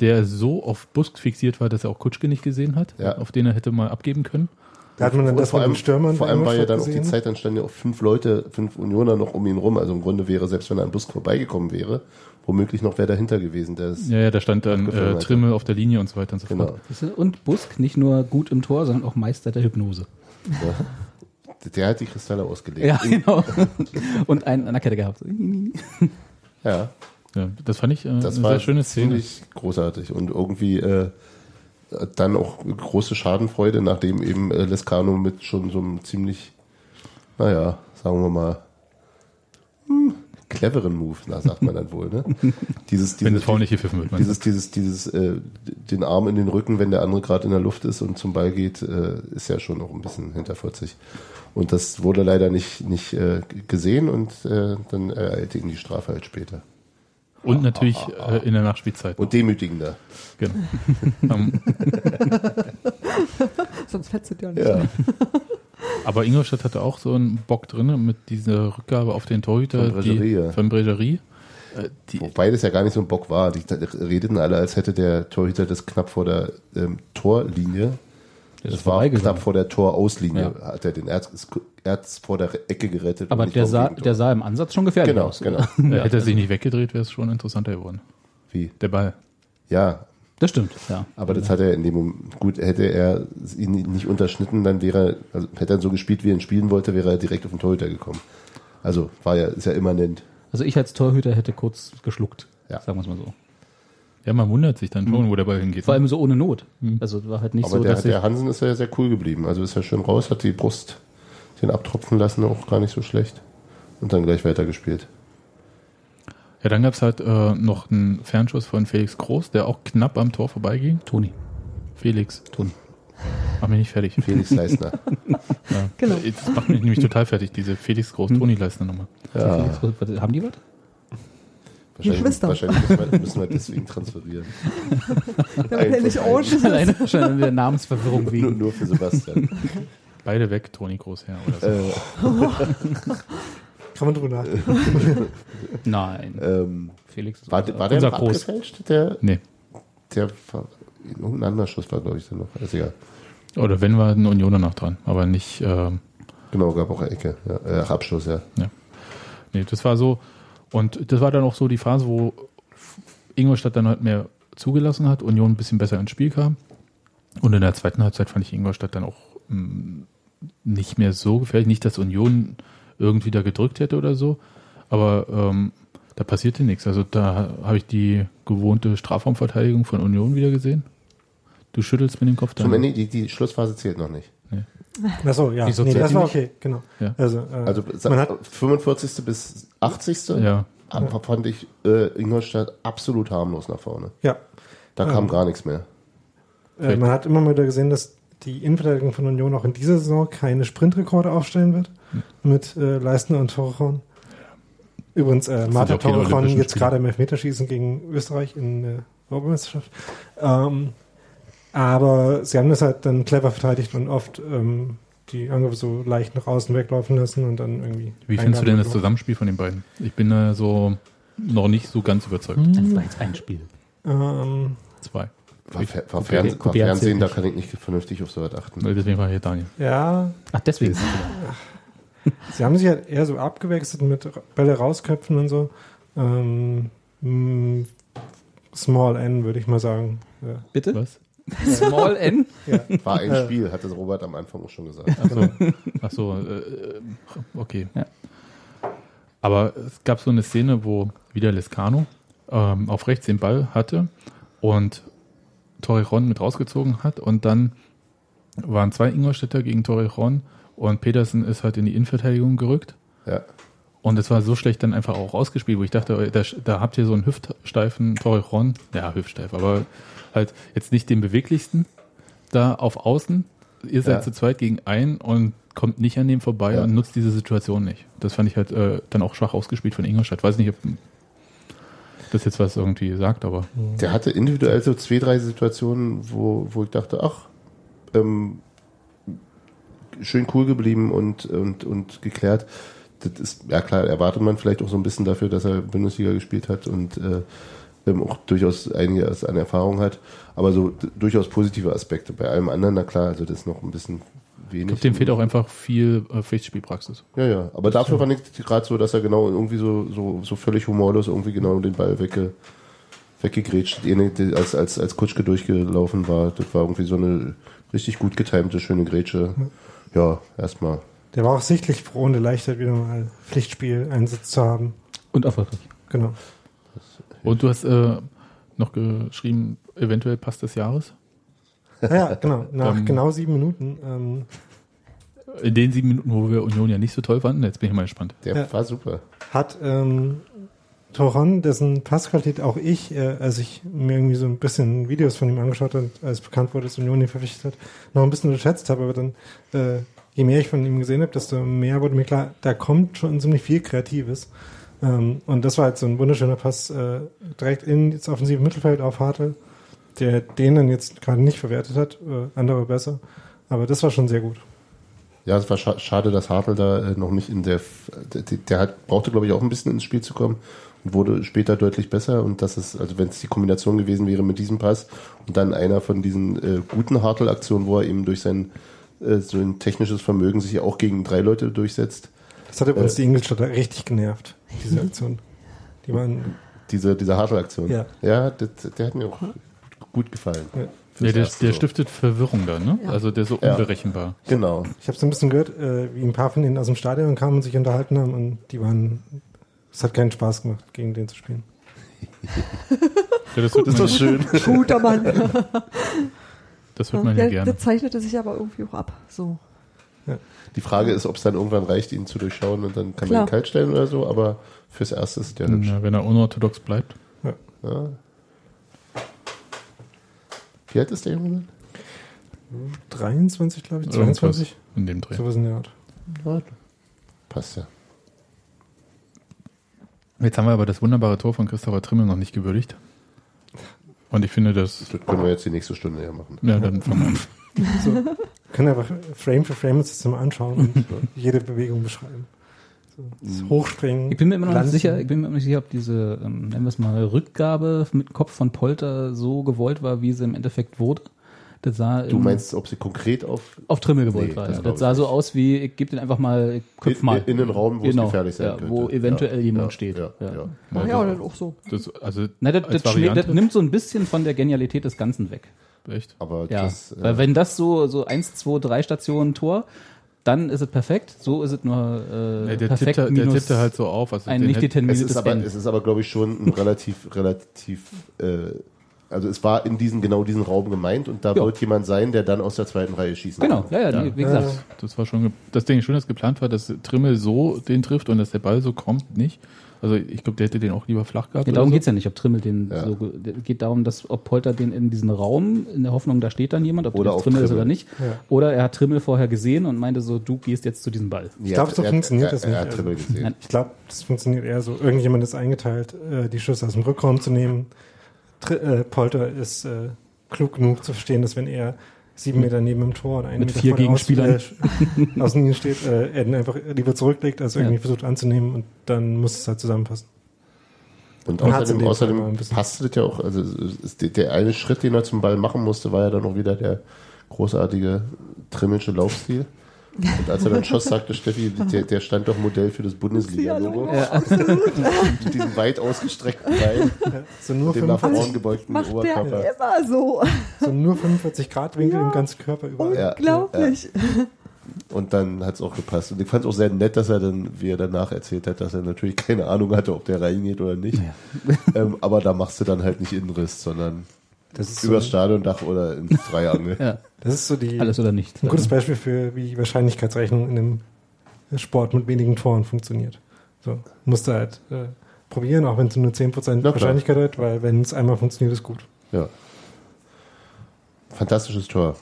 der so auf Busk fixiert war, dass er auch Kutschke nicht gesehen hat, Ja. auf den er hätte mal abgeben können. Da hat man dann Und das vor allem, Stürmern vor allem war ja dann auch die gesehen. Zeit, dann standen ja auch fünf Leute, fünf Unioner noch um ihn rum. Also im Grunde wäre, selbst wenn er an Busk vorbeigekommen wäre, womöglich noch wer dahinter gewesen. Der ist, Ja, ja, da stand dann äh. Trimmel auf der Linie und so weiter und so genau. fort. Und Busk nicht nur gut im Tor, sondern auch Meister der Hypnose. Ja. Der hat die Kristalle ausgelegt. Ja, genau. Und einen an der Kette gehabt. ja. Ja, das fand ich äh, Das eine war sehr schöne Szene. ziemlich großartig und irgendwie äh, dann auch große Schadenfreude, nachdem eben äh, Lescano mit schon so einem ziemlich, naja, sagen wir mal, cleveren Move, na, sagt man dann wohl, ne? Dieses, Wenn dieses, das Foul nicht gepfiffen wird. dieses, dieses, dieses, äh, den Arm in den Rücken, wenn der andere gerade in der Luft ist und zum Ball geht, äh, ist ja schon noch ein bisschen hinterfotzig. Und das wurde leider nicht, nicht äh, gesehen und äh, dann ereilte ihn die Strafe halt später. Und natürlich äh, in der Nachspielzeit. Und demütigender. Genau. Sonst fetzt es ja nicht. Ja. Aber Ingolstadt hatte auch so einen Bock drin mit dieser Rückgabe auf den Torhüter. Von Bregerie, die, ja. Von Bregerie. Äh, die, Wobei das ja gar nicht so ein Bock war. Die redeten alle, als hätte der Torhüter das knapp vor der ähm, Torlinie. Das ist war knapp vor der Torauslinie. Ja. Hat er den Erz, Erz vor der Ecke gerettet. Aber der sah, der sah im Ansatz schon gefährlich Genau, aus. genau. äh, hätte er sich nicht weggedreht, wäre es schon interessanter geworden. Wie? Der Ball. Ja, Das stimmt, ja. aber das hat er in dem Moment, gut, hätte er ihn nicht unterschnitten, dann wäre er, also hätte er so gespielt, wie er ihn spielen wollte, wäre er direkt auf den Torhüter gekommen. Also war ja, ist ja immanent. Also ich als Torhüter hätte kurz geschluckt, Ja. sagen wir es mal so. Ja, man wundert sich dann schon, wo der Ball hingeht. Vor allem so ohne Not. Also war halt nicht Aber so, der, dass ich, der Hansen ist ja sehr cool geblieben. Also ist ja schön raus, hat die Brust den abtropfen lassen, auch gar nicht so schlecht. Und dann gleich weitergespielt. Ja, dann gab es halt äh, noch einen Fernschuss von Felix Groß, der auch knapp am Tor vorbeiging. Toni. Felix, Toni. mach mich nicht fertig. Felix Leistner. Ja. Genau. Das macht mich nämlich total fertig, diese Felix Groß-Toni-Leistner-Nummer. Ja, Was- Haben die was? wahrscheinlich, Geschwister. wahrscheinlich müssen wir, müssen wir deswegen transferieren. Damit er nicht orange ist. Alleine wahrscheinlich der Namensverwirrung Nur, wegen. nur für Sebastian. Beide weg, Toni Großherr oder so. äh, Kann man drüber nachdenken. Nein. ähm, Felix ist war, war der unser noch Groß. abgefälscht? Der, Nee. der war, irgendein anderer Schuss war, glaube ich, dann noch. Ist egal. Oder wenn war ein Unioner noch dran, aber nicht, ähm, Genau, gab auch eine Ecke. Ja, äh, Abschluss, ja. nee, das war so. Und das war dann auch so die Phase, wo Ingolstadt dann halt mehr zugelassen hat, Union ein bisschen besser ins Spiel kam. Und in der zweiten Halbzeit fand ich Ingolstadt dann auch mh, nicht mehr so gefährlich. Nicht, dass Union irgendwie da gedrückt hätte oder so, aber ähm, da passierte nichts. Also da habe ich die gewohnte Strafraumverteidigung von Union wieder gesehen. Du schüttelst mit dem Kopf Zum dann. Ende, die, die Schlussphase zählt noch nicht. Achso, ja. Die Nee, das war okay, genau. Ja. Also, äh, Also man hat, 45. bis 80. Ja, ab- fand ich äh, Ingolstadt absolut harmlos nach vorne. ja, Da Ja. kam gar nichts mehr. äh, man hat immer mal wieder gesehen, dass die Innenverteidigung von Union auch in dieser Saison keine Sprintrekorde aufstellen wird mit äh, Leisten und Torrejon. Übrigens, äh, Marta Torrejon jetzt gerade im Elfmeterschießen gegen Österreich in der Europameisterschaft. Ähm, aber sie haben das halt dann clever verteidigt und oft ähm, die Angriffe so leicht nach außen weglaufen lassen und dann irgendwie. Wie findest du denn das Zusammenspiel von den beiden? Ich bin da so noch nicht so ganz überzeugt. Das war jetzt ein Spiel. Ähm, Zwei. War, Fer war, Fern war Fernsehen, da kann ich nicht vernünftig auf sowas achten. Deswegen war hier Daniel. ja, Ach, deswegen. Sie haben sich halt eher so abgewechselt mit Bälle rausköpfen und so. Ähm, mh, Small N, würde ich mal sagen. Ja. Bitte? Was? Small N? War ein Äh. Spiel, hatte Robert am Anfang auch schon gesagt. Ach so, ach so äh, okay. Ja. Aber es gab so eine Szene, wo wieder Lescano ähm, auf rechts den Ball hatte und Torrejon mit rausgezogen hat und dann waren zwei Ingolstädter gegen Torrejon und Petersen ist halt in die Innenverteidigung gerückt Ja. und es war so schlecht dann einfach auch ausgespielt, wo ich dachte, da, da habt ihr so einen hüftsteifen Torrejon, ja hüftsteif, aber halt jetzt nicht den beweglichsten da auf Außen. Ihr seid Ja. zu zweit gegen einen und kommt nicht an dem vorbei Ja. und nutzt diese Situation nicht. Das fand ich halt äh, dann auch schwach ausgespielt von Ingolstadt. Weiß nicht, ob das jetzt was irgendwie sagt, aber Der hatte individuell so zwei, drei Situationen, wo, wo ich dachte, ach, ähm, schön cool geblieben und, und, und geklärt. Das ist, ja klar, erwartet man vielleicht auch so ein bisschen dafür, dass er Bundesliga gespielt hat und äh, ähm, auch durchaus einiges an Erfahrung hat. Aber so durchaus positive Aspekte. Bei allem anderen, na klar, also das ist noch ein bisschen ich wenig. glaube, dem fehlt auch einfach viel äh, Pflichtspielpraxis. Ja, ja. Aber dafür fand ich gerade so, dass er genau irgendwie so, so, so völlig humorlos irgendwie genau den Ball wegge, weggegrätscht, eh als, als, als Kutschke durchgelaufen war. Das war irgendwie so eine richtig gut getimte, schöne Grätsche. Ja, erstmal. Der war auch sichtlich froh und erleichtert, wieder mal Pflichtspiel-Einsatz zu haben. Und erfolgreich. Genau. Und du hast äh, noch geschrieben, eventuell Pass des Jahres. Ah ja, genau. Nach Ähm, genau sieben Minuten. Ähm, In den sieben Minuten, wo wir Union ja nicht so toll fanden, jetzt bin ich mal gespannt. Der Ja. war super. hat ähm, Toron, dessen Passqualität auch ich, äh, als ich mir irgendwie so ein bisschen Videos von ihm angeschaut habe, als bekannt wurde, dass Union ihn verpflichtet hat, noch ein bisschen unterschätzt habe, aber dann, äh, je mehr ich von ihm gesehen habe, desto mehr wurde mir klar, da kommt schon ziemlich viel Kreatives. Ähm, und das war jetzt so ein wunderschöner Pass äh, direkt in ins offensive Mittelfeld auf Hartl, der den dann jetzt gerade nicht verwertet hat, äh, andere besser. Aber das war schon sehr gut. Ja, es war scha schade, dass Hartl da äh, noch nicht in der, der, der hat, brauchte glaube ich auch ein bisschen ins Spiel zu kommen und wurde später deutlich besser und das ist, also wenn es die Kombination gewesen wäre mit diesem Pass und dann einer von diesen äh, guten Hartl-Aktionen, wo er eben durch sein äh, so ein technisches Vermögen sich ja auch gegen drei Leute durchsetzt, Das hat übrigens Äh, die Ingolstädter richtig genervt, diese Aktion. Die waren, diese, diese Hartl-Aktion. Ja. ja das, der hat mir auch gut gefallen. Ja. Ja, der, der stiftet Verwirrung da, ne? Ja. Also der ist so Ja. unberechenbar. Genau. Ich habe so ein bisschen gehört, äh, wie ein paar von denen aus dem Stadion kamen und sich unterhalten haben und die waren, es hat keinen Spaß gemacht, gegen den zu spielen. Ja, das hört man, ja- schön. Guter Mann. das hört man ja Der, gerne. der zeichnete sich aber irgendwie auch ab. So. Die Frage ist, ob es dann irgendwann reicht, ihn zu durchschauen und dann kann man Klar. ihn kalt stellen oder so, aber fürs Erste ist der hübsch. Ja, wenn er unorthodox bleibt. Ja. Wie alt ist der Junge? denn? 23, glaube ich, Irgendwas 22, In dem Dreh. sowas in der Art. Ja, passt ja. Jetzt haben wir aber das wunderbare Tor von Christopher Trimmel noch nicht gewürdigt. Und ich finde das, Das können wir jetzt die nächste Stunde ja machen. ja, dann fangen wir an. So, können einfach Frame für Frame uns das mal anschauen und jede Bewegung beschreiben. So, das Hochspringen. Ich bin mir immer noch nicht sicher, ich bin mir immer nicht sicher, ob diese, ähm, nennen wir es mal, Rückgabe mit Kopf von Polter so gewollt war, wie sie im Endeffekt wurde. Das sah Du meinst, ob sie konkret auf auf Trimmel gewollt Nee, war. das Ja. Das sah so aus wie, ich gebe den einfach mal, ich köpf in, mal. in den Raum, wo Genau, es gefährlich sein ja, könnte? wo eventuell jemand ja, steht. Ja, Ja. ja. Ach ja, dann auch so. Das, also, Na, das, als das, das nimmt so ein bisschen von der Genialität des Ganzen weg. echt. Aber Ja. das, äh, Weil wenn das so, so eins, zwei, drei Stationen Tor, dann ist es perfekt. So ist es nur äh, Ja, der, perfekt tippte, der minus tippte halt so auf. Also ein nicht hätte- es ist aber, es ist aber, glaube ich, schon ein relativ, relativ, äh, also es war in diesen, genau diesen Raum gemeint und da Ja. wollte jemand sein, der dann aus der zweiten Reihe schießen Genau, kann. ja, ja, nee, wie gesagt. Das war schon, das ich schon, dass geplant war, dass Trimmel so den trifft und dass der Ball so kommt, nicht. Also ich glaube, der hätte den auch lieber flach gehabt. Ja, darum so. geht's ja nicht, ob Trimmel den Ja. so, ge- geht darum, dass ob Polter den in diesen Raum, in der Hoffnung, da steht dann jemand, ob Oder das auf Trimmel ist Trimmel. oder nicht. Ja. Oder er hat Trimmel vorher gesehen und meinte so, du gehst jetzt zu diesem Ball. Ich glaub, so funktioniert das er, nicht, Er hat. Trimmel gesehen. Ich glaube, das funktioniert eher so. Irgendjemand ist eingeteilt, äh, die Schüsse aus dem Rückraum zu nehmen. Äh, Polter ist äh, klug genug zu verstehen, dass wenn er sieben Meter neben dem Tor und einen Mit Meter vier Gegenspielern. Aus, äh, steht, äh, er den einfach lieber zurücklegt, als irgendwie Ja. versucht anzunehmen und dann muss es halt zusammenpassen. Und in außerdem, außerdem passte das ja auch, also es ist der, der eine Schritt, den er zum Ball machen musste, war ja dann auch wieder der großartige Trimmelsche Laufstil. Und als er dann schoss, sagte Steffi, der, der stand doch Modell für das Bundesliga-Logo. Ja, absolut. Mit diesem weit ausgestreckten Bein, So nur, mit dem nach 45, vorn gebeugten Macht der Oberkörper. immer so. so nur 45 Grad Winkel Ja. im ganzen Körper überall. Ja. Unglaublich. Und dann hat es auch gepasst. Und ich fand es auch sehr nett, dass er dann, wie er danach erzählt hat, dass er natürlich keine Ahnung hatte, ob der reingeht oder nicht. ähm, aber da machst du dann halt nicht Innenriss, sondern Das ist so, übers Stadiondach oder ins Dreiangel. Ja, das ist so die, alles oder nichts. ein gutes Beispiel für, wie Wahrscheinlichkeitsrechnung in einem Sport mit wenigen Toren funktioniert. So, musst du halt äh, probieren, auch wenn es nur 10% Na klar. Wahrscheinlichkeit hat, weil wenn es einmal funktioniert, ist gut. Ja. Fantastisches Tor.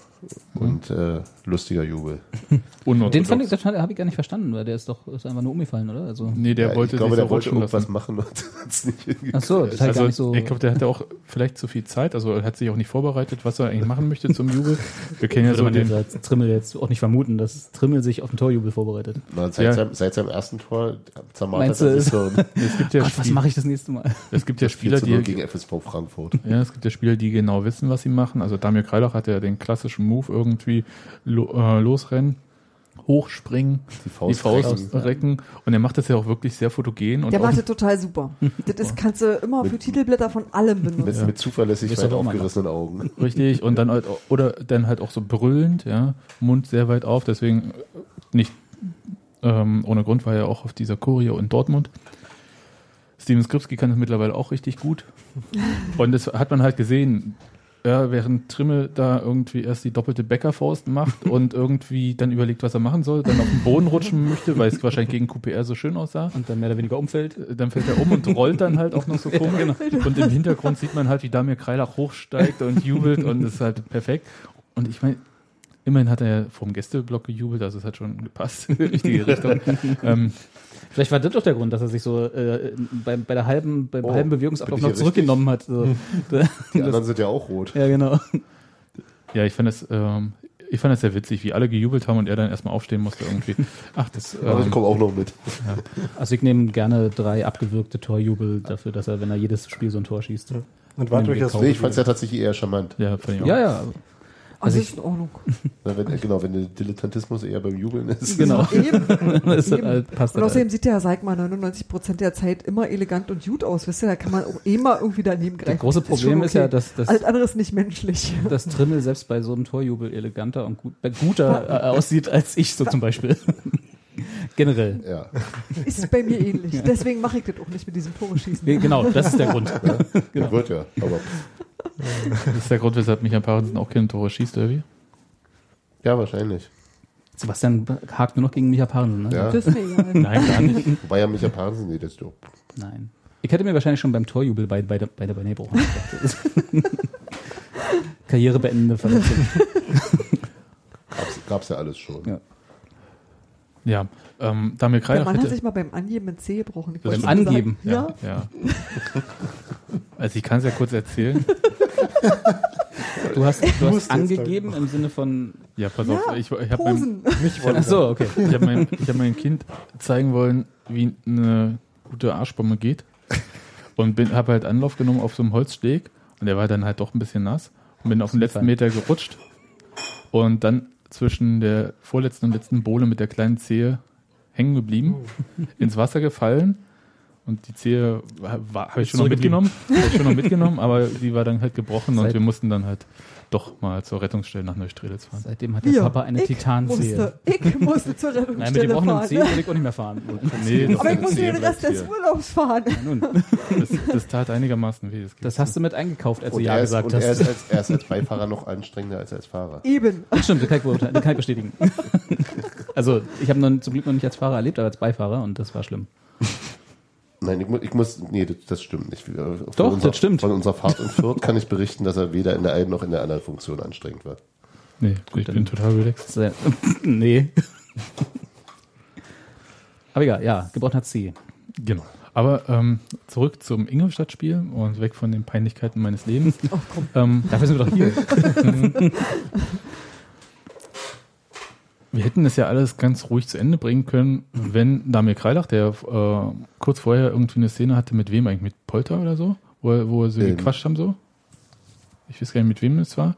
Und äh, lustiger Jubel. Den fand ich, das habe ich gar nicht verstanden, weil der ist doch ist einfach nur umgefallen, oder? Also, Nee, der ja, wollte ich glaube, sich der so wollte irgendwas lassen. machen und hat es nicht hingekriegt. ach so, das hat Also, gar nicht so. ich glaube, der hatte auch vielleicht zu viel Zeit, also er hat sich auch nicht vorbereitet, was er eigentlich machen möchte zum Jubel. Wir kennen ja würde so den, Trimmel jetzt auch nicht vermuten, dass Trimmel sich auf den Torjubel vorbereitet. Na, seit, Ja. seinem, seit seinem ersten Tor zermartert er das Hirn. es gibt ja, Gott, was mache ich das nächste Mal? es gibt ja 4 Spieler, zu 0 die, gegen FSV Frankfurt. ja, es gibt ja Spieler, die genau wissen, was sie machen. Also Damir Kreilach hat ja den klassischen Move irgendwie lo, äh, losrennen, hochspringen, Die Faust, die Faust recken. recken und er macht das ja auch wirklich sehr fotogen und Der macht das total super. Das ist, kannst du immer für Titelblätter von allem Mit, benutzen. mit zuverlässig Wisst weit ihr, warum man aufgerissenen Augen. richtig und dann halt, oder dann halt auch so brüllend, ja, Mund sehr weit auf, deswegen nicht ähm, ohne Grund war er auch auf dieser Choreo in Dortmund. Steven Skripski kann das mittlerweile auch richtig gut. Und das hat man halt gesehen, ja, während Trimmel da irgendwie erst die doppelte Bäckerfaust macht und irgendwie dann überlegt, was er machen soll, dann auf den Boden rutschen möchte, weil es wahrscheinlich gegen QPR so schön aussah. Und dann mehr oder weniger umfällt. Dann fällt er um und rollt dann halt auch noch so komisch. Und im Hintergrund sieht man halt, wie Damir Kreilach hochsteigt und jubelt und ist halt perfekt. Und ich meine, immerhin hat er ja vom Gästeblock gejubelt, also es hat schon gepasst in die richtige Richtung. ähm, Vielleicht war das doch der Grund, dass er sich so äh, bei, bei der halben, beim Oh, halben Bewegungsablauf noch zurückgenommen hat. So. Die anderen sind ja auch rot. ja, genau. ja, ich fand das, ähm, ich fand das sehr witzig, wie alle gejubelt haben und er dann erstmal aufstehen musste irgendwie. Ach, das, Aber ich ähm, komme auch noch mit. Also ich nehme gerne drei abgewürgte Torjubel dafür, dass er, wenn er jedes Spiel so ein Tor schießt. Und war Nee, durchaus Nee, ich fand es ja tatsächlich eher charmant. ja, fand ich auch. Ja, ja. Also ich- ist in Ordnung. Na, wenn, genau, wenn der Dilettantismus eher beim Jubeln ist. Genau. Eben. das Eben. halt, passt Und halt. außerdem sieht der, sag mal, 99 Prozent der Zeit immer elegant und gut aus. Wisst ihr, da kann man auch immer irgendwie daneben greifen. Das große Das Problem schon ist ja, okay. dass, dass, Alles andere ist nicht menschlich. dass Trimmel selbst bei so einem Torjubel eleganter und gut, äh, guter äh, aussieht als ich so zum Beispiel. Generell. Ja. Ist bei mir ähnlich. Deswegen mache ich das auch nicht mit diesem Tore schießen. Ge- Genau, das ist der Grund. Genau. Wird ja. Aber Das ist der Grund, weshalb Michael Parensen auch keine Tore schießt, oder wie? ja, wahrscheinlich. Sebastian hakt nur noch gegen Micha Parensen, ne? Ja. Egal. Nein, gar nicht. Wobei ja Micha Parensen, das ist doch. Nein. Ich hätte mir wahrscheinlich schon beim Torjubel bei, bei, der, bei der Beine gebrochen. Karrierebeendende Verletzung. Gab's, gab's ja alles schon. Ja. Ja, ähm, Damir Der Kreilach Mann hat hätte, sich mal beim Angeben ein C gebrochen. Ich Beim Angeben? Sagen, ja. ja. Also ich kann es ja kurz erzählen. Du hast, du hast angegeben im Sinne von. Ja, pass Ja, auf, ich, ich habe mein, so, okay. ich hab mein, ich hab meinem Kind zeigen wollen, wie eine gute Arschbombe geht. Und bin habe halt Anlauf genommen auf so einem Holzsteg und der war dann halt doch ein bisschen nass und bin auf den letzten Meter gerutscht und dann zwischen der vorletzten und letzten Bohle mit der kleinen Zehe hängen geblieben, ins Wasser gefallen. Und die Zehe habe ich schon noch mitgenommen, schon noch mitgenommen, aber die war dann halt gebrochen und Seit- wir mussten dann halt doch mal zur Rettungsstelle nach Neustrelitz fahren. Seitdem hat der Hier, Papa eine musste, ich musste zur Nein, mit dem Rettungsstelle offenen fahren. Zeh will ich auch nicht mehr fahren. Nee, das, Aber ich musste Zehe den Rest des. Urlaubs fahren. Ja, nun, das, das tat einigermaßen weh. Das, das hast du mit eingekauft, als du Und, Ja er ist, gesagt und er, hast. ist als, er ist als Beifahrer noch anstrengender als als Fahrer. Eben. Das stimmt, das kann ich, beurteilen, das kann ich bestätigen. also, ich habe noch zum Glück noch nicht als Fahrer erlebt, aber als Beifahrer und das war schlimm. Nein, ich, mu- ich muss, nee, das, das stimmt nicht. Von Doch, unserer, das stimmt. Von unserer Fahrt in Fürth kann ich berichten, dass er weder in der einen noch in der anderen Funktion anstrengend war. nee, ich bin total relaxed. Nee. Aber egal, ja, gebrochener C. Genau. Aber ähm, zurück zum Ingolstadt-Spiel und weg von den Peinlichkeiten meines Lebens. Oh, komm. ähm, Dafür sind wir doch hier. Wir hätten es ja alles ganz ruhig zu Ende bringen können, wenn Damir Kreilach, der äh, kurz vorher irgendwie eine Szene hatte, mit wem eigentlich? Mit Polter oder so? Wo, er- wo so Ähm. gequatscht haben so? Ich weiß gar nicht, mit wem es war.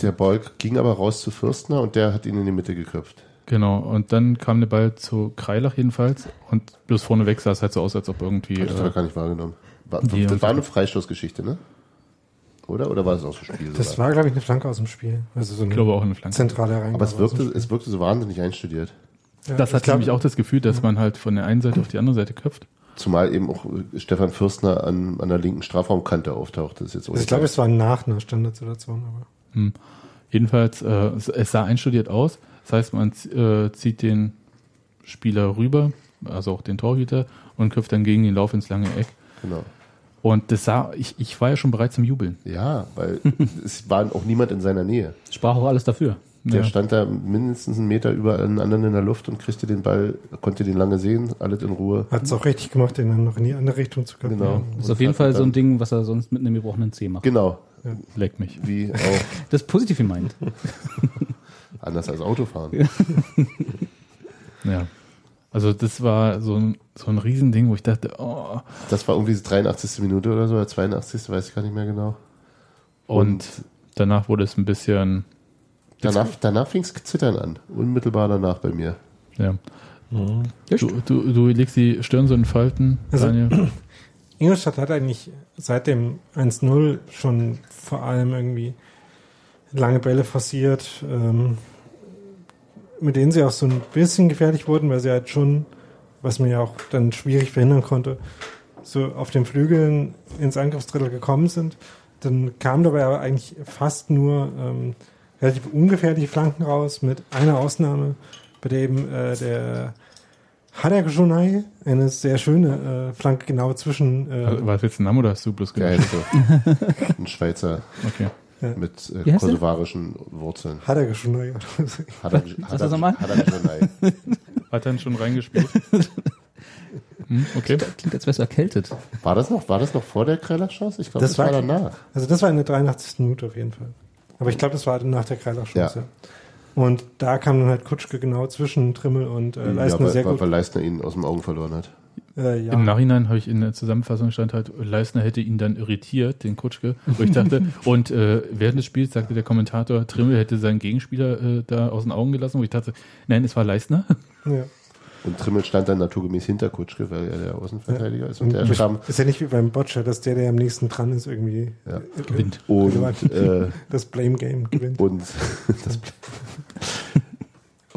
Der Ball ging aber raus zu Fürstner und der hat ihn in die Mitte geköpft. Genau, und dann kam der Ball zu Kreilach jedenfalls und bloß vorneweg sah es halt so aus, als ob irgendwie. Hab ich Äh, gar nicht wahrgenommen. War, das war eine Freistoßgeschichte, ne? Oder? Oder war es aus dem Spiel? Das sogar? war, glaube ich, eine Flanke aus dem Spiel. Also so ich eine glaube auch eine Flanke. zentrale Reingabe Aber es wirkte, es wirkte so wahnsinnig einstudiert. Ja, Das hat glaub- nämlich auch das Gefühl, dass man halt von der einen Seite auf die andere Seite köpft. Zumal eben auch Stefan Fürstner an, an der linken Strafraumkante auftaucht. Das ist jetzt Also ich glaube, es war nach einer Standardsituation, aber. Hm. Jedenfalls, äh, es, es sah einstudiert aus. Das heißt, man äh, zieht den Spieler rüber, also auch den Torhüter, und köpft dann gegen den Lauf ins lange Eck. genau. Und das sah, ich, ich war ja schon bereit zum Jubeln. Ja, weil es war auch niemand in seiner Nähe. Sprach auch alles dafür. Der Ja. stand da mindestens einen Meter über einen anderen in der Luft und kriegte den Ball, konnte den lange sehen, alles in Ruhe. Hat es auch richtig gemacht, den dann noch in die andere Richtung zu kapieren. Genau. Ist auf jeden Fall so ein Ding, was er sonst mit einem gebrochenen Zeh macht. Genau, Leck mich. wie auch Das ist positiv gemeint. anders als Autofahren. Ja. Also das war so ein, so ein Riesending, wo ich dachte, oh. Das war irgendwie die 83. Minute oder so, oder 82. weiß ich gar nicht mehr genau. Und danach wurde es ein bisschen, Danach, danach fing es zittern an. Unmittelbar danach bei mir. ja. Du, du, du legst die Stirn so in Falten, Also- Daniel. Ingolstadt hat eigentlich seit dem 1-0 schon vor allem irgendwie lange Bälle forciert, ähm, mit denen sie auch so ein bisschen gefährlich wurden, weil sie halt schon, was man ja auch dann schwierig verhindern konnte, so auf den Flügeln ins Angriffsdrittel gekommen sind. Dann kamen dabei aber eigentlich fast nur ähm, relativ ungefährliche Flanken raus, mit einer Ausnahme, bei der eben äh, der Hadagunai eine sehr schöne äh, Flanke genau zwischen äh, Also, War das jetzt ein Name oder hast du bloß Geil, gedacht? so. Ein Schweizer Okay. Mit äh, heißt der? kosovarischen Wurzeln. Er, das nochmal. Hat er dann schon reingespielt. hm, okay. Klingt, als wärst du erkältet. War das noch, war das noch vor der Kreiler-Chance? Ich glaube, das, Das war war- danach. Also das war in der 83. Minute auf jeden Fall. Aber ich glaube, das war nach der Kreilach-Chance. Ja. Und da kam dann halt Kutschke genau zwischen Trimmel und äh, Ja, Leistner weil, sehr weil, gut. weil Leistner ihn aus dem Augen verloren hat. Äh, ja. Im Nachhinein habe ich in der Zusammenfassung stand halt, Leisner hätte ihn dann irritiert, den Kutschke, wo ich dachte, und äh, während des Spiels sagte der Kommentator, Trimmel hätte seinen Gegenspieler äh, da aus den Augen gelassen, wo ich dachte, nein, es war Leisner. ja. Und Trimmel stand dann naturgemäß hinter Kutschke, weil er der Außenverteidiger ist. Und Und der kam ist ja nicht wie beim Boccia, dass der, der am nächsten dran ist, irgendwie Ja. äh, Gewinnt. und, äh, das Blame Game gewinnt. und das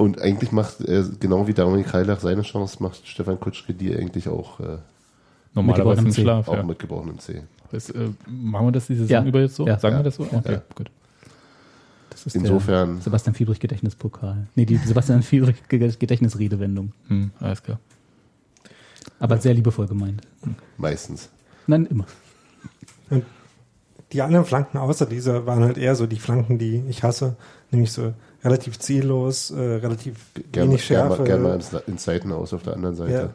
und eigentlich macht äh, genau wie Dominik Kreilach seine Chance, macht Stefan Kutschke die eigentlich auch, äh, Normalerweise im Zeh. Schlaf. auch Ja. mit gebrochenem C. Das, äh, machen wir das die Saison Ja. über jetzt so? Ja. Sagen Ja. wir das so? Okay, Ja. gut. Das ist Insofern, der Sebastian Fiedrich Gedächtnispokal. Nee, die Sebastian Fiedrich Ge- Gedächtnisredewendung. Hm, alles klar. Aber sehr liebevoll gemeint. meistens. Nein, immer. Die anderen Flanken außer dieser waren halt eher so die Flanken, die ich hasse, nämlich so relativ ziellos, äh, relativ Gerne wenig gern Schärfe. mal, gern mal ins, Seitenhaus auf der anderen Seite. Ja.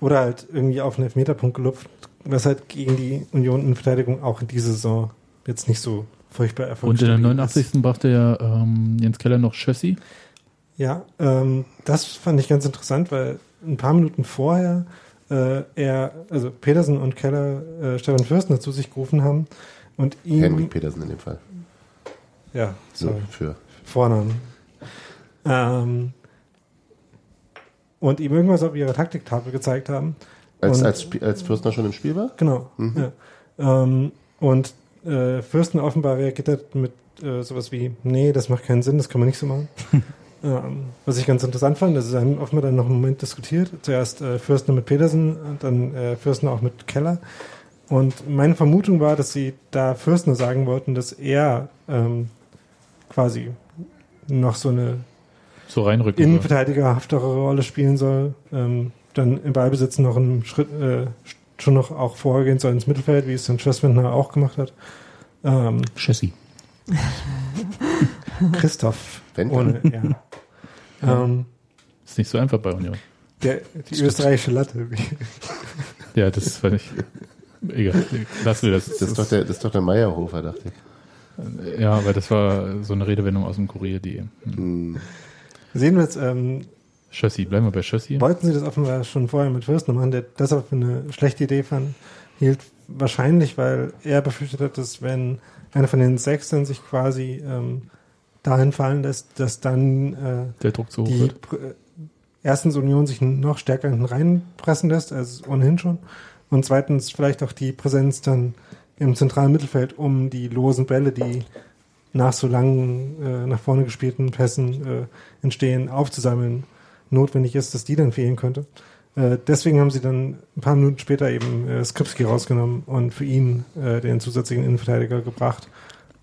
Oder halt irgendwie auf einen Elfmeterpunkt gelupft, was halt gegen die Union in Verteidigung auch in dieser Saison jetzt nicht so furchtbar Und in erfolgreich der 89. brachte ja ähm, Jens Keller noch Schössi. Ja, ähm, das fand ich ganz interessant, weil ein paar Minuten vorher äh, er, also Petersen und Keller äh, Stefan Fürstner zu sich gerufen haben und ihm, Henrik Petersen in dem Fall. ja, So, sorry, für. Vornamen, ähm, und ihm irgendwas auf ihrer Taktiktafel gezeigt haben. Als, Und- als, als Fürstner schon im Spiel war? Genau. Mhm. Ja. Ähm, und äh, Fürsten offenbar reagiert mit äh, sowas wie, nee, das macht keinen Sinn, das kann man nicht so machen. ähm, was ich ganz interessant fand, das ist haben offenbar dann noch einen Moment diskutiert. Zuerst äh, Fürsten mit Petersen dann äh, Fürsten auch mit Keller. Und meine Vermutung war, dass sie da Fürstner sagen wollten, dass er ähm, quasi noch so eine So reinrücken. innenverteidigerhaftere Rolle spielen soll, ähm, dann im Ballbesitz noch einen Schritt, äh, schon noch auch vorgehen soll ins Mittelfeld, wie es dann Schwestwindner auch gemacht hat. Ähm, Chassis. Christoph, Wenn- ohne, ja. ähm, Ist nicht so einfach bei Union. der, die österreichische Latte. Ja, das fand ich. Egal, lassen wir das. Das ist doch der, das ist doch der Meierhofer, dachte ich. Ja, aber das war so eine Redewendung aus dem Kurier.de. Hm. Hm, Sehen wir jetzt, ähm, Chassis, bleiben wir bei Chassis. wollten sie das offenbar schon vorher mit Fürstner machen, der das aber für eine schlechte Idee fand, hielt wahrscheinlich, weil er befürchtet hat, dass wenn einer von den Sechsern sich quasi ähm, dahin fallen lässt, dass dann äh, Der Druck zu hoch die wird. Pr- äh, erstens Union sich noch stärker hinten reinpressen lässt, als ohnehin schon. Und zweitens vielleicht auch die Präsenz dann im zentralen Mittelfeld, um die losen Bälle, die nach so langen äh, nach vorne gespielten Pässen äh, entstehen, aufzusammeln, notwendig ist, dass die dann fehlen könnte. Äh, deswegen haben sie dann ein paar Minuten später eben äh, Skripski rausgenommen und für ihn äh, den zusätzlichen Innenverteidiger gebracht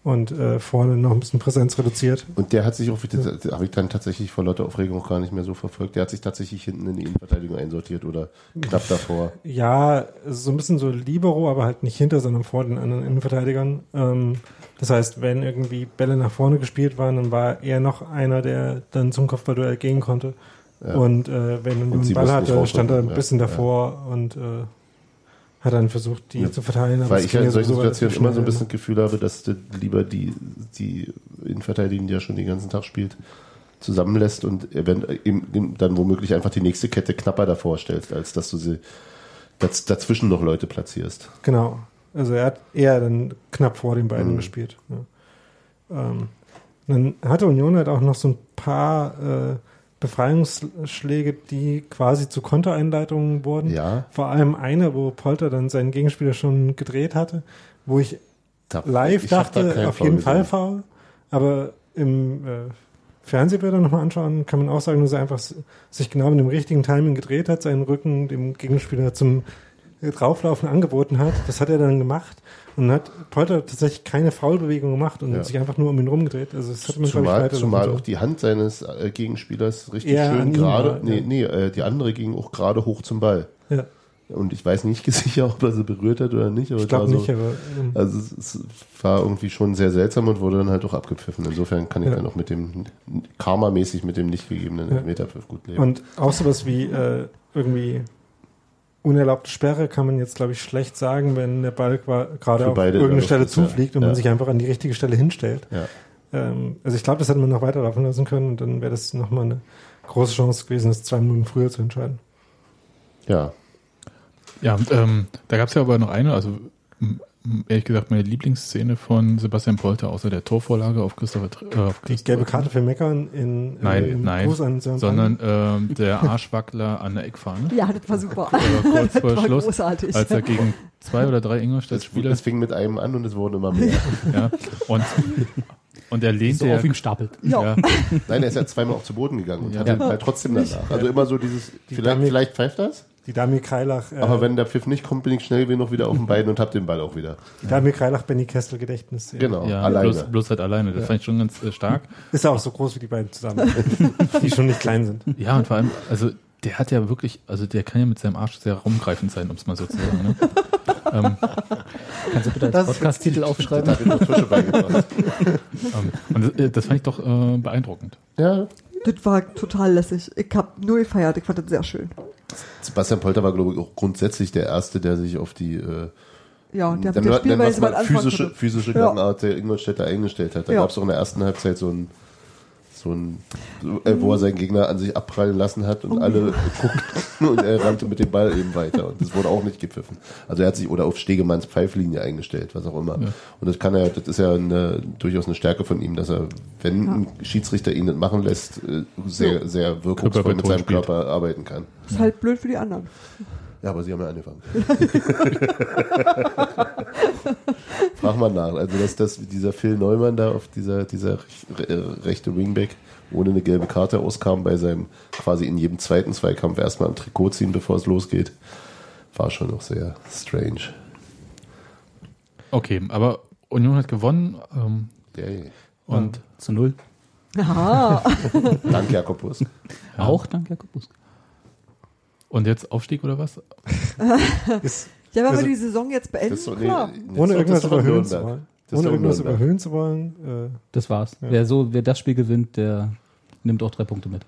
und äh, vorne noch ein bisschen Präsenz reduziert. Und der hat sich auch, wieder- habe ich dann tatsächlich vor lauter Aufregung auch gar nicht mehr so verfolgt. Der hat sich tatsächlich hinten in die Innenverteidigung einsortiert oder knapp davor. Ja, so ein bisschen so Libero, aber halt nicht hinter, sondern vor den anderen Innenverteidigern. Ähm, das heißt, wenn irgendwie Bälle nach vorne gespielt waren, dann war er noch einer, der dann zum Kopfballduell gehen konnte. Ja. Und äh, wenn er einen Ball hatte, stand er ein bisschen ja. davor und äh, hat dann versucht, die Ja. zu verteilen. aber Weil ich ja in solchen Situationen immer so ein bisschen das Gefühl habe, dass du lieber die, die Innenverteidigung, die ja schon den ganzen Tag spielt, zusammenlässt und dann womöglich einfach die nächste Kette knapper davor stellst, als dass du sie daz dazwischen noch Leute platzierst. Genau. Also er hat eher dann knapp vor den beiden Mhm. gespielt. Ja. Ähm, dann hatte Union halt auch noch so ein paar äh, Befreiungsschläge, die quasi zu Kontereinleitungen wurden. Ja, Vor allem eine, wo Polter dann seinen Gegenspieler schon gedreht hatte, wo ich da, live ich da dachte, keinen auf jeden Fall faul. Aber im äh, Fernsehbilder nochmal anschauen, kann man auch sagen, dass er einfach sich genau mit dem richtigen Timing gedreht hat, seinen Rücken dem Gegenspieler zum Drauflaufen angeboten hat. Das hat er dann gemacht und hat Polter tatsächlich keine Foulbewegung gemacht und Ja. sich einfach nur um ihn rumgedreht. Also das hat man, Zumal, zumal auch die Hand seines äh, Gegenspielers richtig an schön gerade, war, nee, ja. nee, äh, die andere ging auch gerade hoch zum Ball. Ja, Und ich weiß nicht sicher, ob er sie berührt hat oder nicht, aber ich glaube so, nicht, aber ähm, Also es, es war irgendwie schon sehr seltsam und wurde dann halt auch abgepfiffen. Insofern kann ich Ja. dann auch mit dem Karma-mäßig mit dem nicht gegebenen Ja. Elfmeterpfiff gut leben. Und auch sowas wie äh, irgendwie unerlaubte Sperre kann man jetzt, glaube ich, schlecht sagen, wenn der Ball gerade auf irgendeine Stelle ist, ja. zufliegt und Ja. man sich einfach an die richtige Stelle hinstellt. ja. Ähm, also ich glaube, das hätte man noch weiterlaufen lassen können und dann wäre das nochmal eine große Chance gewesen, das zwei Minuten früher zu entscheiden. ja, Ja, ähm, da gab es ja aber noch eine, also ehrlich gesagt meine Lieblingsszene von Sebastian Polter, außer der Torvorlage auf Christopher, äh, auf Die gelbe Karte für Meckern in Nein, äh, im nein, Gruß an sondern ähm, der Arschwackler an der Eckfahne. Ja, das war super. Aber kurz vor das war Schluss, großartig. als er gegen zwei oder drei das, Ingolstadt-Spieler das fing mit einem an und es wurden immer mehr. ja, und, und er lehnte So ja, auf ihm stapelt. Ja. Nein, er ist ja zweimal auch zu Boden gegangen und Ja. hat halt trotzdem danach. Also immer so dieses, vielleicht, vielleicht pfeift das, Die Damir Kreilach, äh, aber wenn der Pfiff nicht kommt, bin ich schnell genug wieder auf den Beinen und hab den Ball auch wieder. die Damir Kreilach Benny Kessel Gedächtnis. Genau, ja alleine. bloß, bloß halt alleine. Das fand ich schon ganz äh, stark. Ist ja auch so groß wie die beiden zusammen, die schon nicht klein sind. Ja, und vor allem, also der hat ja wirklich, also der kann ja mit seinem Arsch sehr rumgreifend sein, um es mal so zu sagen. Ne? ähm, Kannst du bitte Das als Podcast-Titel aufschreiben? noch beigebracht. ähm, und das, äh, das fand ich doch äh, beeindruckend. Ja, Das war total lässig. Ich hab nur gefeiert. Ich fand das sehr schön. Sebastian Polter war, glaube ich, auch grundsätzlich der Erste, der sich auf die äh, Ja, der dann, mit der Spielweise mal physische, physische Ja. Gangart der Ingolstädter eingestellt hat. Da Ja. gab es auch in der ersten Halbzeit so ein, so ein äh, wo er seinen Gegner an sich abprallen lassen hat und Oh. alle guckten und er rannte mit dem Ball eben weiter. Und das wurde auch nicht gepfiffen. Also er hat sich oder auf Stegemanns Pfeiflinie eingestellt, was auch immer. Ja. Und das kann er, das ist ja eine, durchaus eine Stärke von ihm, dass er, wenn Ja. ein Schiedsrichter ihn nicht machen lässt, äh, sehr, sehr wirkungsvoll mit seinem. Körper arbeiten kann. Ist halt blöd für die anderen. Ja, aber sie haben ja angefangen. Frag mal nach. Also, dass das, dieser Phil Neumann da auf dieser, dieser äh, rechte Wingback ohne eine gelbe Karte auskam, bei seinem quasi in jedem zweiten Zweikampf erstmal am Trikot ziehen, bevor es losgeht, war schon noch sehr strange. Okay, aber Union hat gewonnen ähm, Yay. und Zu null. Aha. Dank Jakobus. Ja. Auch dank Jakob Busk. Und jetzt Aufstieg oder was? Ist, Ja, wenn Also- wir die Saison jetzt beenden, so, nee, klar. ohne irgendwas überhöhen zu wollen. Ohne irgendwas überhöhen zu wollen. Äh, Das war's. Ja. Wer, so, wer das Spiel gewinnt, der nimmt auch drei Punkte mit.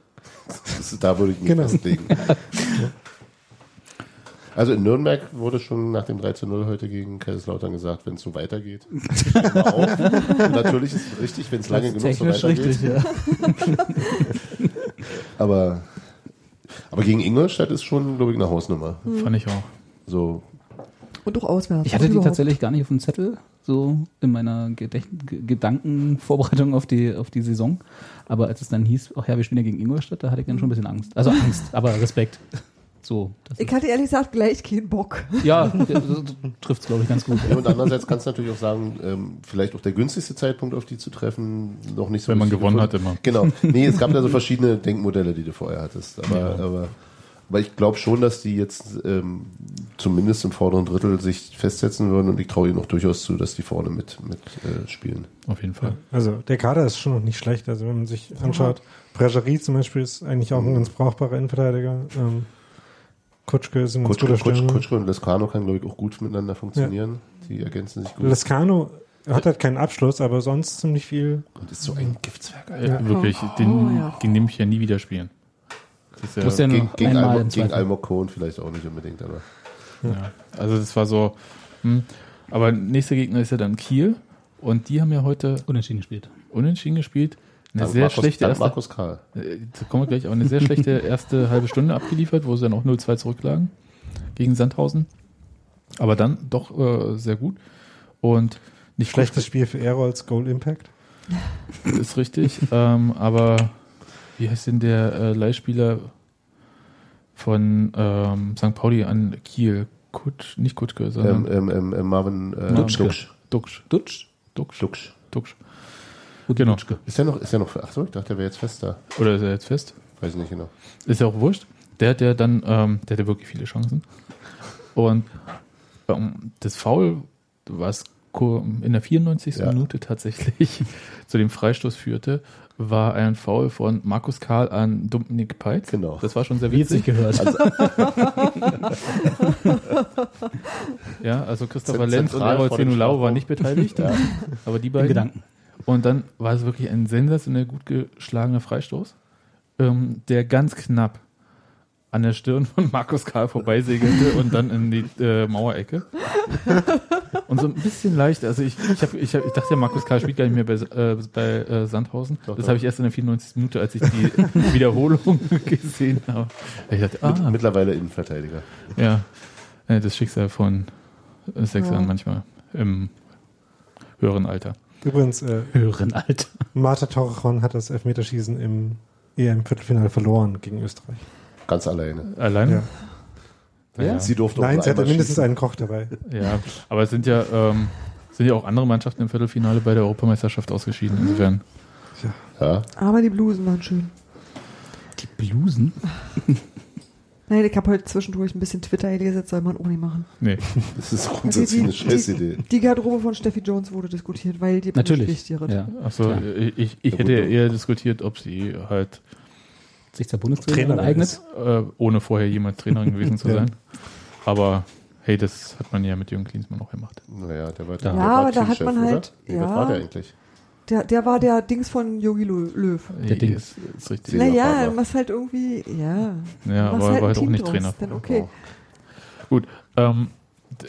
Da würde ich mich Genau. festlegen. Also in Nürnberg wurde schon nach dem 3 zu 0 heute gegen Kaiserslautern gesagt, wenn es so weitergeht. Auf. Und natürlich ist es richtig, wenn es lange genug so weitergeht. richtig, ja. Aber, aber gegen Ingolstadt ist schon, glaube ich, eine Hausnummer. Fand ich auch. So, Und auch auswärts. Ich hatte die überhaupt. tatsächlich gar nicht auf dem Zettel. so in meiner Gedächt Gedankenvorbereitung auf die, auf die Saison. Aber als es dann hieß, ach ja, wir spielen ja gegen Ingolstadt, da hatte ich dann schon ein bisschen Angst. Also Angst, aber Respekt. So. Das Ich hatte ehrlich gesagt gleich keinen Bock. ja, trifft es, glaube ich, ganz gut. Ja, und andererseits kannst du natürlich auch sagen, ähm, vielleicht auch der günstigste Zeitpunkt, auf die zu treffen, noch nicht so Wenn man gewonnen hat, Genau. immer. Nee, es gab ja so verschiedene Denkmodelle, die du vorher hattest. Aber, aber, aber ich glaube schon, dass die jetzt ähm, zumindest im vorderen Drittel sich festsetzen würden und ich traue ihnen auch durchaus zu, dass die vorne mit, mit äh, spielen. Auf jeden Fall. Also der Kader ist schon noch nicht schlecht. Also wenn man sich anschaut, Bregerie zum Beispiel ist eigentlich auch ein ganz brauchbarer Innenverteidiger. Ähm, Kutschke ist ein Kutschke, guter Kutsch, Stürmer. Kutschke und Lescano kann, glaube ich, auch gut miteinander funktionieren. Die ergänzen sich gut. Lescano hat halt keinen Abschluss, aber sonst ziemlich viel. und ist so ein Giftswerk. Alter. Äh, wirklich, Oh, den, ja. gegen den möchte ich ja nie wieder spielen. Das ist ja, ja Gegen, gegen, Almo, gegen Cohn vielleicht auch nicht unbedingt, aber ja. Also das war so. Hm. Aber nächster Gegner ist ja dann Kiel. Und die haben ja heute Unentschieden gespielt. unentschieden gespielt. Eine dank sehr Markus, schlechte erste, Markus Karl. äh, da kommen wir gleich, aber eine sehr schlechte erste halbe Stunde abgeliefert, wo sie dann auch 0-2 zurücklagen gegen Sandhausen. Aber dann doch äh, sehr gut. Und nicht Schlechtes Spiel für Erolds Goal Impact. ist richtig. ähm, aber wie heißt denn der äh, Leihspieler von ähm, St. Pauli an Kiel? Kutsch, nicht Kutschke, sondern Ähm, ähm, ähm, Marvin äh, Dutschke. Duksch. Duksch. Dutsch? Duksch. Duksch. Rudi Genau. Dutschke. Ist der noch, ist der noch, ach so, ich dachte, der wäre jetzt fest da. Oder ist er jetzt fest? Weiß ich nicht genau. Ist ja auch wurscht. Der hat ja dann, ähm, der hatte wirklich viele Chancen. Und ähm, das Foul, was in der 94. Ja. Minute tatsächlich zu dem Freistoß führte, war ein Foul von Markus Karl an Dominik Peitz. Genau. Das war schon sehr witzig. gehört. Ja, also Christopher Lenz und dem Zenulau waren nicht beteiligt, aber die In beiden. Gedanken. Und dann war es wirklich ein sensationell gut geschlagener Freistoß, ähm, der ganz knapp an der Stirn von Markus Karl vorbeisegelte und dann in die äh, Mauerecke. Und so ein bisschen leicht, also ich, ich, hab, ich, hab, ich dachte ja, Markus Karl spielt gar nicht mehr bei, äh, bei äh, Sandhausen. Doch, das habe ich erst in der 94. Minute, als ich die Wiederholung gesehen habe. Ich dachte, ah, mittlerweile Innenverteidiger. ja, äh, das Schicksal von äh, Sechsern Ja. manchmal im höheren Alter. Übrigens, äh, Höheren Alter. Marta Torrejon hat das Elfmeterschießen im EM-Viertelfinale verloren gegen Österreich. Ganz alleine. Alleine? Ja. Ja. Sie durfte auch Nein, sie hatte mindestens schießen. einen Koch dabei. Ja, aber es sind ja, ähm, sind ja auch andere Mannschaften im Viertelfinale bei der Europameisterschaft ausgeschieden. Insofern. Ja, Aber die Blusen waren schön. Die Blusen? Nein, ich habe heute zwischendurch ein bisschen Twitter gelesen, soll man ohne machen. Nee. das ist grundsätzlich eine Scheißidee. Die Garderobe von Steffi Jones wurde diskutiert, weil die Natürlich. wichtig Ja. Achso, Klar. ich, ich, ich Ja, hätte gut. eher diskutiert, ob sie halt, Sich der Bundestrainer Trainer eignet. ist. äh, ohne vorher jemand Trainerin gewesen zu Ja. sein. Aber hey, das hat man ja mit Jürgen Klinsmann auch gemacht. Naja, der war, Ja, der war aber da hat Teamchef, man halt- Oder? Nee, ja. Was war der eigentlich? Der, der war der Dings von Yogi Lö- Löw. Der Ding. ist, ist richtig. Naja, du machst halt irgendwie, ja. Ja, aber halt war halt auch nicht Trainer. Dann okay. Gut, ähm,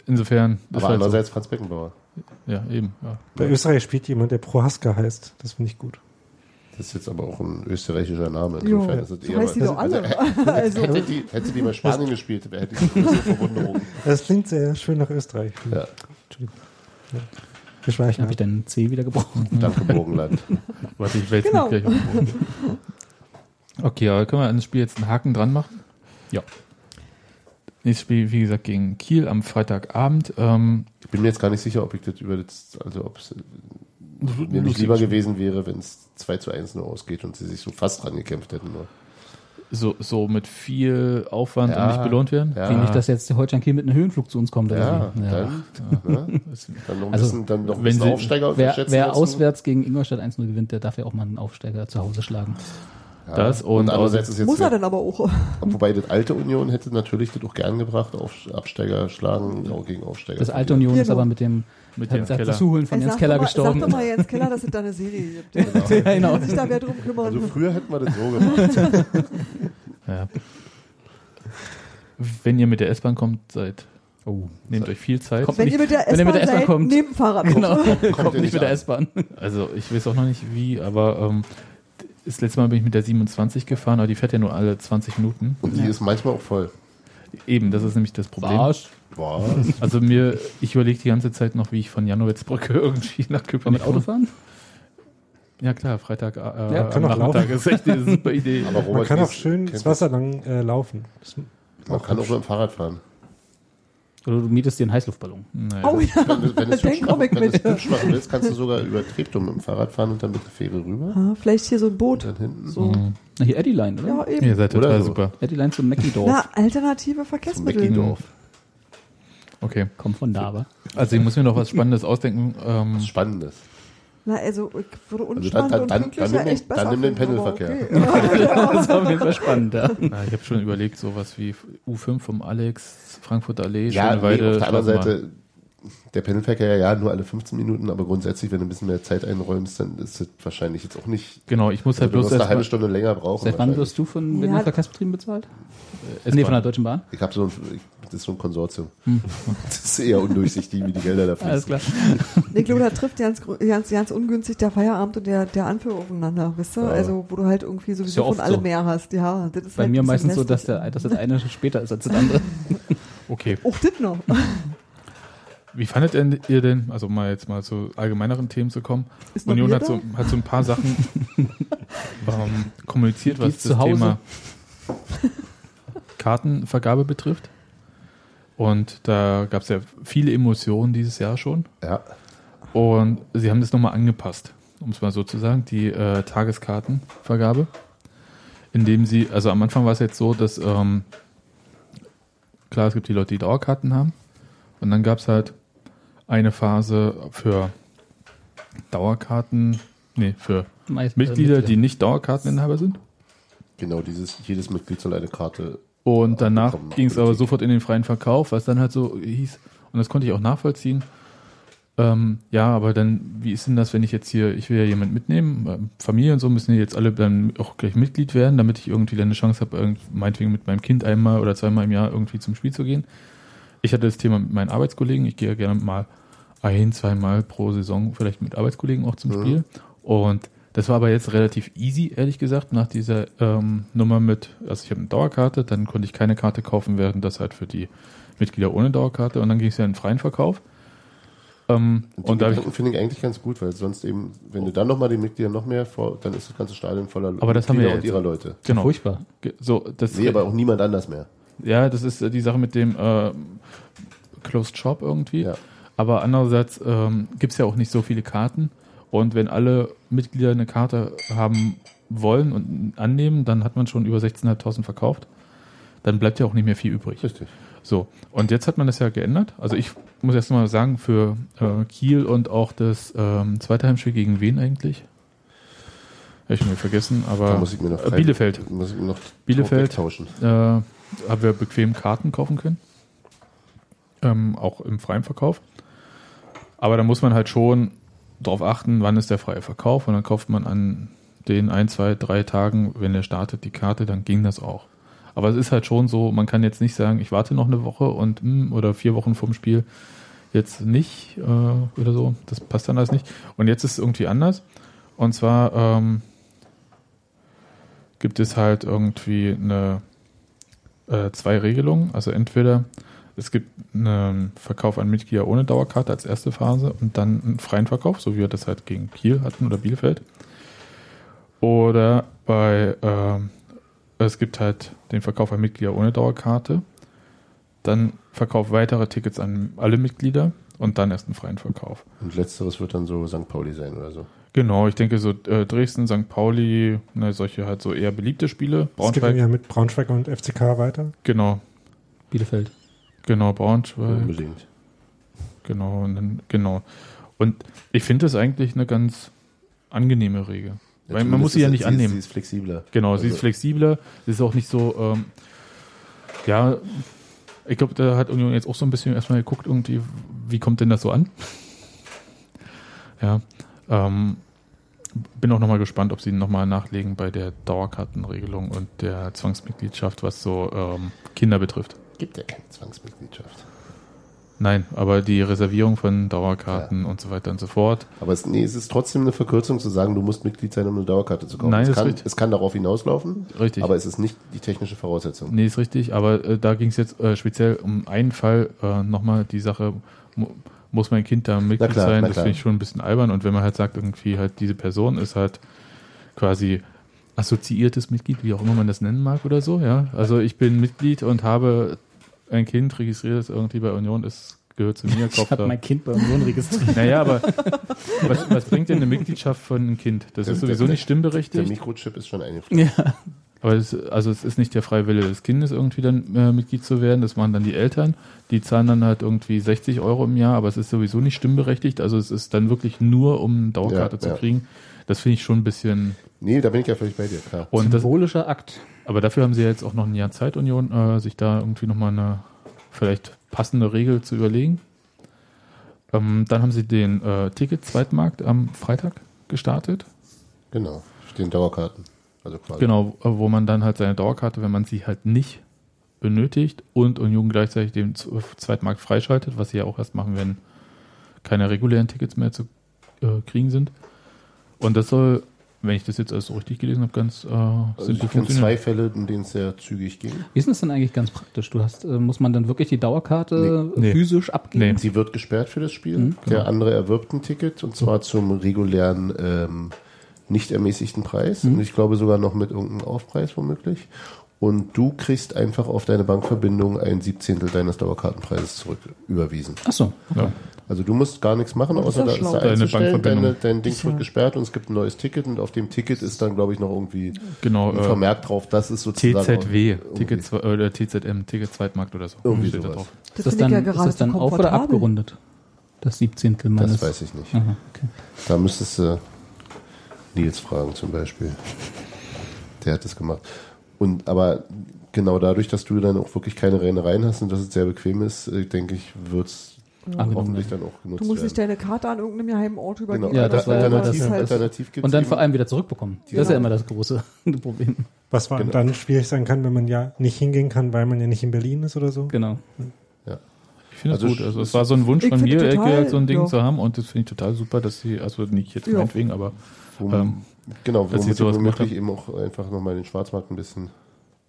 insofern. das Aber war halt andererseits Franz Beckenbauer. So, ja, eben. Ja. Bei Österreich spielt jemand, der Prohaska heißt. Das finde ich gut. Das ist jetzt aber auch ein österreichischer Name. Jo, Insofern ist es so eher heißt die doch alle. Also, Also, hätte, die, hätte die bei Spanien gespielt, hätte ich eine große Verwunderung. Das klingt sehr schön nach Österreich. Ja, Geschweichen. Habe ich deinen C wieder gebrochen. danke Burgenland. Warte, ich wälze Genau. gleich. Okay, aber können wir an das Spiel jetzt einen Haken dran machen? Ja. Nächstes Spiel, wie gesagt, gegen Kiel am Freitagabend. Ähm, Ich bin mir jetzt gar nicht sicher, ob ich das über das, also ob es mir nicht lieber gewesen wäre, wenn es 2 zu 1 nur ausgeht und sie sich so fast dran gekämpft hätten. Nur. So, so mit viel Aufwand Ja, und nicht belohnt werden. ja. Nicht, dass jetzt der Holstein Kiel mit einem Höhenflug zu uns kommt. oder Ja, wie? dann, ne, dann noch ein Also, bisschen, dann noch ein wenn bisschen sie- Aufsteiger Wer, wer auswärts gegen Ingolstadt 1-0 gewinnt, der darf ja auch mal einen Aufsteiger zu Hause schlagen. ja. das und, und andererseits ist jetzt muss er denn aber auch. Wobei das alte Union hätte natürlich das auch gern gebracht, auf Absteiger schlagen, auch gegen Aufsteiger. Das alte. Union ist aber mit dem Mit Jens Keller. das Zuholen von Ey, Jens Keller mal, gestorben. Sag doch mal Jens Keller, dass es da eine Serie gibt. ja, genau. sich da wer drum kümmern. Also früher hätten wir das so gemacht. Ja. Wenn ihr mit der S-Bahn kommt, seid, Oh. nehmt euch viel Zeit. Kommt Wenn nicht- ihr mit der wenn ihr mit der S-Bahn seid, kommt. nehmt ein Fahrrad. mit. Genau, ihr kommt nicht mit der. S-Bahn. Also ich weiß auch noch nicht wie, aber ähm, das letzte Mal bin ich mit der 27 gefahren, aber die fährt ja nur alle 20 Minuten. Und die ist manchmal auch voll. Eben, das ist nämlich das Problem. Was? Boah, Also mir, ich überlege die ganze Zeit noch, wie ich von Janowitzbrücke irgendwie nach Kann Köpenick mit Auto fahren? Ja klar, Freitag äh, Ja, kann am auch Nachmittag ist echt eine super Idee. aber Man Robert, kann wie auch schön das? Wasser lang äh, laufen. Das, Man kann auch mit dem Fahrrad fahren. Oder du mietest dir einen Heißluftballon. Naja, Oh ja, Wenn du, wenn du es den hübsch, komm machen- ich wenn du mit. es hübsch machen willst, kannst du sogar über Treptow mit dem Fahrrad fahren und dann mit der Fähre rüber. Ah, Vielleicht hier so ein Und Boot. dann hinten. So. Mhm. Na, hier Eddie Line, oder? Ja, eben. Ihr seid Oder total so. super. Eddie Line zum Mackie-Dorf. Na, alternative Zum Verkehrsmittel. Mäckidorf. Okay. Kommt von da, aber. Also ich muss mir noch was Spannendes ausdenken. Ähm, Was Spannendes. Na, also ich würde dann- unspannend dann- und dann- pünktlicher dann nimm den- echt besser dann nimm den Pendelverkehr. okay. das war auf jeden Fall spannend, ja. na, ich habe schon überlegt, sowas wie U5 vom Alex, Frankfurter Allee, Ja, nee, Schöneweide. auf der anderen. Seite, der Pendelverkehr ja nur alle 15 Minuten, aber grundsätzlich, wenn du ein bisschen mehr Zeit einräumst, dann ist das wahrscheinlich jetzt auch nicht. Genau, ich muss Also halt du bloß wirst eine erst halbe Stunde länger brauchen. Seit wann wirst du von Ja. Berliner Verkehrsbetrieben bezahlt? S-Bahn. Nee, von der Deutschen Bahn. Ich habe so ein, das ist so ein Konsortium. Das ist eher undurchsichtig, wie die Gelder da Alles fließen. klar. Nee, ich glaube, da trifft ganz, ganz, ganz ungünstig der Feierabend und der, der Anführer aufeinander, weißt du? Ja. Also, wo du halt irgendwie sowieso ja von allem so. mehr hast. Ja, das ist Bei halt mir meistens so, dass, der, dass das eine später ist als das andere. Okay. Auch das noch. Wie fandet ihr denn, also mal jetzt mal zu allgemeineren Themen zu kommen, Ist Union hat so, hat so ein paar Sachen ähm, kommuniziert, was das zu Hause? Thema Kartenvergabe betrifft. Und da gab es ja viele Emotionen dieses Jahr schon. Ja, Und sie haben das nochmal angepasst, um es mal so zu sagen, die äh, Tageskartenvergabe. Indem sie, also am Anfang war es jetzt so, dass ähm, klar, es gibt die Leute, die Dauerkarten haben. Und dann gab es halt eine Phase für Dauerkarten, nee, für Meist, Mitglieder, die nicht Dauerkarteninhaber sind. genau, dieses, jedes Mitglied soll eine Karte. Und danach ging es aber sofort in den freien Verkauf, was dann halt so hieß, und das konnte ich auch nachvollziehen. Ähm, ja, aber dann, wie ist denn das, wenn ich jetzt hier, ich will ja jemand mitnehmen, ähm, Familie und so müssen jetzt alle dann auch gleich Mitglied werden, damit ich irgendwie dann eine Chance habe, meinetwegen mit meinem Kind einmal oder zweimal im Jahr irgendwie zum Spiel zu gehen. Ich hatte das Thema mit meinen Arbeitskollegen, ich gehe ja gerne mal ein, zweimal pro Saison vielleicht mit Arbeitskollegen auch zum Mhm. Spiel. Und das war aber jetzt relativ easy, ehrlich gesagt, nach dieser ähm, Nummer mit, also ich habe eine Dauerkarte, dann konnte ich keine Karte kaufen, während das halt für die Mitglieder ohne Dauerkarte und dann ging es ja in den freien Verkauf. Ähm, Und, und da finde ich eigentlich ganz gut, weil sonst eben, wenn du dann nochmal den Mitgliedern noch mehr vor, dann ist das ganze Stadion voller Aber das haben wir ja und ihrer Leute. genau, Furchtbar. So, das, Nee, aber auch niemand anders mehr. ja, das ist äh, die Sache mit dem äh, Closed Shop irgendwie. Ja. Aber andererseits ähm, gibt es ja auch nicht so viele Karten. Und wenn alle Mitglieder eine Karte haben wollen und annehmen, dann hat man schon über 16.500 verkauft. Dann bleibt ja auch nicht mehr viel übrig. Richtig. So, und jetzt hat man das ja geändert. Also ich muss erst mal sagen, für äh, Kiel und auch das ähm, zweite Heimspiel gegen wen eigentlich? Habe ich wieder vergessen, aber muss ich mir noch äh, Bielefeld. Muss ich mir noch Bielefeld. tauschen. Äh, haben wir bequem Karten kaufen können. Ähm, auch im freien Verkauf. Aber da muss man halt schon darauf achten, wann ist der freie Verkauf. Und dann kauft man an den ein, zwei, drei Tagen, wenn der startet, die Karte, dann ging das auch. Aber es ist halt schon so, man kann jetzt nicht sagen, ich warte noch eine Woche und hm, oder vier Wochen vorm Spiel jetzt nicht äh, oder so. Das passt dann alles nicht. Und jetzt ist es irgendwie anders. Und zwar ähm, gibt es halt irgendwie eine äh, zwei Regelungen. Also entweder es gibt einen Verkauf an Mitglieder ohne Dauerkarte als erste Phase und dann einen freien Verkauf, so wie wir das halt gegen Kiel hatten oder Bielefeld. Oder bei ähm, es gibt halt den Verkauf an Mitglieder ohne Dauerkarte, dann Verkauf weitere Tickets an alle Mitglieder und dann erst einen freien Verkauf. Und letzteres wird dann so St. Pauli sein oder so. Genau, ich denke so äh, Dresden, St. Pauli, ne, solche halt so eher beliebte Spiele. Es geht Braunschweig, ja mit Braunschweig und FCK weiter. genau, Bielefeld. Genau, Braunschweig. Unbedingt. Genau, und dann, genau. Und ich finde das eigentlich eine ganz angenehme Regel. Weil man muss sie ja nicht ist, annehmen. Sie ist flexibler. Genau, sie Also- ist flexibler, sie ist auch nicht so, ähm, ja, ich glaube, da hat Union jetzt auch so ein bisschen erstmal geguckt, irgendwie, wie kommt denn das so an? Ja, ähm, bin auch nochmal gespannt, ob sie nochmal nachlegen bei der Dauerkartenregelung und der Zwangsmitgliedschaft, was so ähm, Kinder betrifft. Gibt ja keine Zwangsmitgliedschaft. Nein, aber die Reservierung von Dauerkarten und so weiter und so fort. Aber es, nee, es ist trotzdem eine Verkürzung zu sagen, du musst Mitglied sein, um eine Dauerkarte zu kaufen. Nein, es, kann, es kann darauf hinauslaufen, Richtig. aber es ist nicht die technische Voraussetzung. Nee, ist richtig, aber äh, da ging es jetzt äh, speziell um einen Fall, äh, nochmal die Sache, mu muss mein Kind da Mitglied klar, sein, das finde ich schon ein bisschen albern und wenn man halt sagt, irgendwie halt diese Person ist halt quasi assoziiertes Mitglied, wie auch immer man das nennen mag oder so, ja. Also ich bin Mitglied und habe ein Kind registriert, das irgendwie bei Union ist, gehört zu mir, Ich habe mein Kind bei Union registriert. Naja, aber was, was bringt denn eine Mitgliedschaft von einem Kind? Das ist sowieso nicht Der stimmberechtigt. Mikrochip ist schon eingeführt. Ja. Aber es, also es ist nicht der freie Wille des Kindes, irgendwie dann äh, Mitglied zu werden. Das machen dann die Eltern. Die zahlen dann halt irgendwie 60 Euro im Jahr, aber es ist sowieso nicht stimmberechtigt. Also es ist dann wirklich nur, um eine Dauerkarte Ja, zu ja. kriegen. Das finde ich schon ein bisschen. Nee, da bin ich ja völlig bei dir, klar. Und das, Symbolischer Akt. aber dafür haben sie ja jetzt auch noch ein Jahr Zeit, Union, äh, sich da irgendwie nochmal eine vielleicht passende Regel zu überlegen. Ähm, dann haben sie den äh, Ticket-Zweitmarkt am Freitag gestartet. Genau, stehen Dauerkarten. Also quasi. Genau, wo man dann halt seine Dauerkarte, wenn man sie halt nicht benötigt und Union gleichzeitig den Zweitmarkt freischaltet, was sie ja auch erst machen, wenn keine regulären Tickets mehr zu äh, kriegen sind. Und das soll, wenn ich das jetzt alles so richtig gelesen habe, ganz äh, Also simpel funktionieren. zwei Fälle, in denen es sehr zügig ging. Wie ist denn das denn eigentlich ganz praktisch? Du hast, äh, muss man dann wirklich die Dauerkarte Nee. Nee. physisch abgeben? Nee. Sie wird gesperrt für das Spiel. Mhm, Der andere erwirbt ein Ticket und zwar zum regulären, ähm, nicht ermäßigten Preis. Und ich glaube sogar noch mit irgendeinem Aufpreis womöglich. Und du kriegst einfach auf deine Bankverbindung ein Siebzehntel deines Dauerkartenpreises zurück überwiesen. Ach so. Ja. Also du musst gar nichts machen, außer da ist da Deine einzustellen, Bankverbindung. deine, dein Ding wird gesperrt und es gibt ein neues Ticket und auf dem Ticket ist dann, glaube ich, noch irgendwie Genau, ein äh, Vermerk drauf, das ist sozusagen TZW, Ticket, oder TZM, Ticket Zweitmarkt oder so. Irgendwie Steht da drauf. Das ist das dann, ja ist das dann auf oder abgerundet? Das Siebzehntel meines. Das weiß ich nicht. Aha, okay. Da müsstest du Nils fragen zum Beispiel. Der hat das gemacht. Und aber genau dadurch, dass du dann auch wirklich keine Rennereien hast und dass es sehr bequem ist, äh, denke ich, wird es hoffentlich dann auch genutzt Du musst nicht deine Karte an irgendeinem geheimen Ort übergeben. Genau, Ja, das war ja alternativ, das- halt- alternativ gibt's Und dann vor allem wieder zurückbekommen. Das ist ja immer das große Problem. Was vor allem Genau. dann schwierig sein kann, wenn man ja nicht hingehen kann, weil man ja nicht in Berlin ist oder so. Genau. Ich finde das Also gut. Also es- war so ein Wunsch von mir, total, halt so ein Ding ja. zu haben und das finde ich total super, dass sie, also nicht jetzt Ja. meinetwegen, aber ähm, genau, dass sie womit sowas womöglich eben auch einfach nochmal den Schwarzmarkt ein bisschen.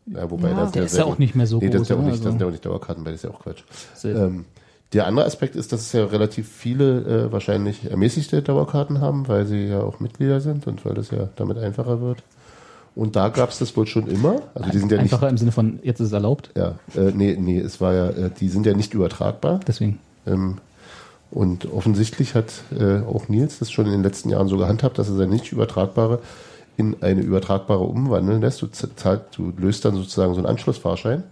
Ja, wobei Ja. das Der ist ja auch nicht mehr so nee, das groß. ist ja auch oder? nicht, das sind ja Also, auch nicht Dauerkarten, weil das ist ja auch Quatsch. Ähm, der andere Aspekt ist, dass es ja relativ viele äh, wahrscheinlich ermäßigte Dauerkarten haben, weil sie ja auch Mitglieder sind und weil das ja damit einfacher wird. Und da gab es das wohl schon immer. Also die sind ja nicht. Einfacher im Sinne von, jetzt ist es erlaubt. Ja, äh, nee, nee, es war ja, äh, die sind ja nicht übertragbar. Deswegen. Ähm, und offensichtlich hat äh, auch Nils das schon in den letzten Jahren so gehandhabt, dass er seine nicht übertragbare in eine übertragbare umwandeln lässt. Du, z- zahlt, du löst dann sozusagen so einen Anschlussfahrschein,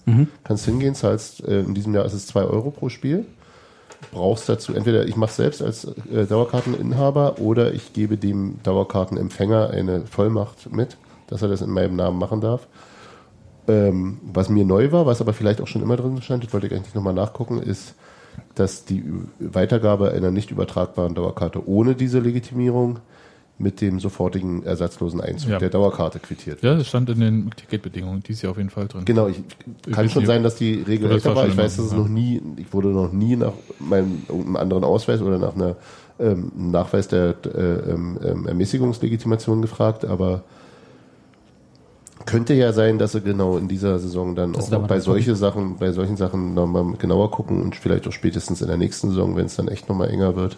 kannst hingehen, zahlst, äh, in diesem Jahr ist es 2 Euro pro Spiel. Brauchst dazu entweder ich mache selbst als äh, Dauerkarteninhaber oder ich gebe dem Dauerkartenempfänger eine Vollmacht mit, dass er das in meinem Namen machen darf. Ähm, was mir neu war, was aber vielleicht auch schon immer drin stand, das wollte ich eigentlich nochmal nachgucken, ist, dass die Weitergabe einer nicht übertragbaren Dauerkarte ohne diese Legitimierung mit dem sofortigen ersatzlosen Einzug Ja. der Dauerkarte quittiert wird. ja, das stand in den Ticketbedingungen, die ist ja auf jeden Fall drin. Genau, ich kann schon sein, dass die Regel älter war Ich weiß, dass es so, noch nie, ich wurde noch nie nach meinem irgendeinem anderen Ausweis oder nach einer ähm, Nachweis der äh, ähm, ähm, Ermäßigungslegitimation gefragt, aber könnte ja sein, dass sie genau in dieser Saison dann Dass auch bei solche Sachen, bei solchen Sachen nochmal genauer gucken und vielleicht auch spätestens in der nächsten Saison, wenn es dann echt nochmal enger wird.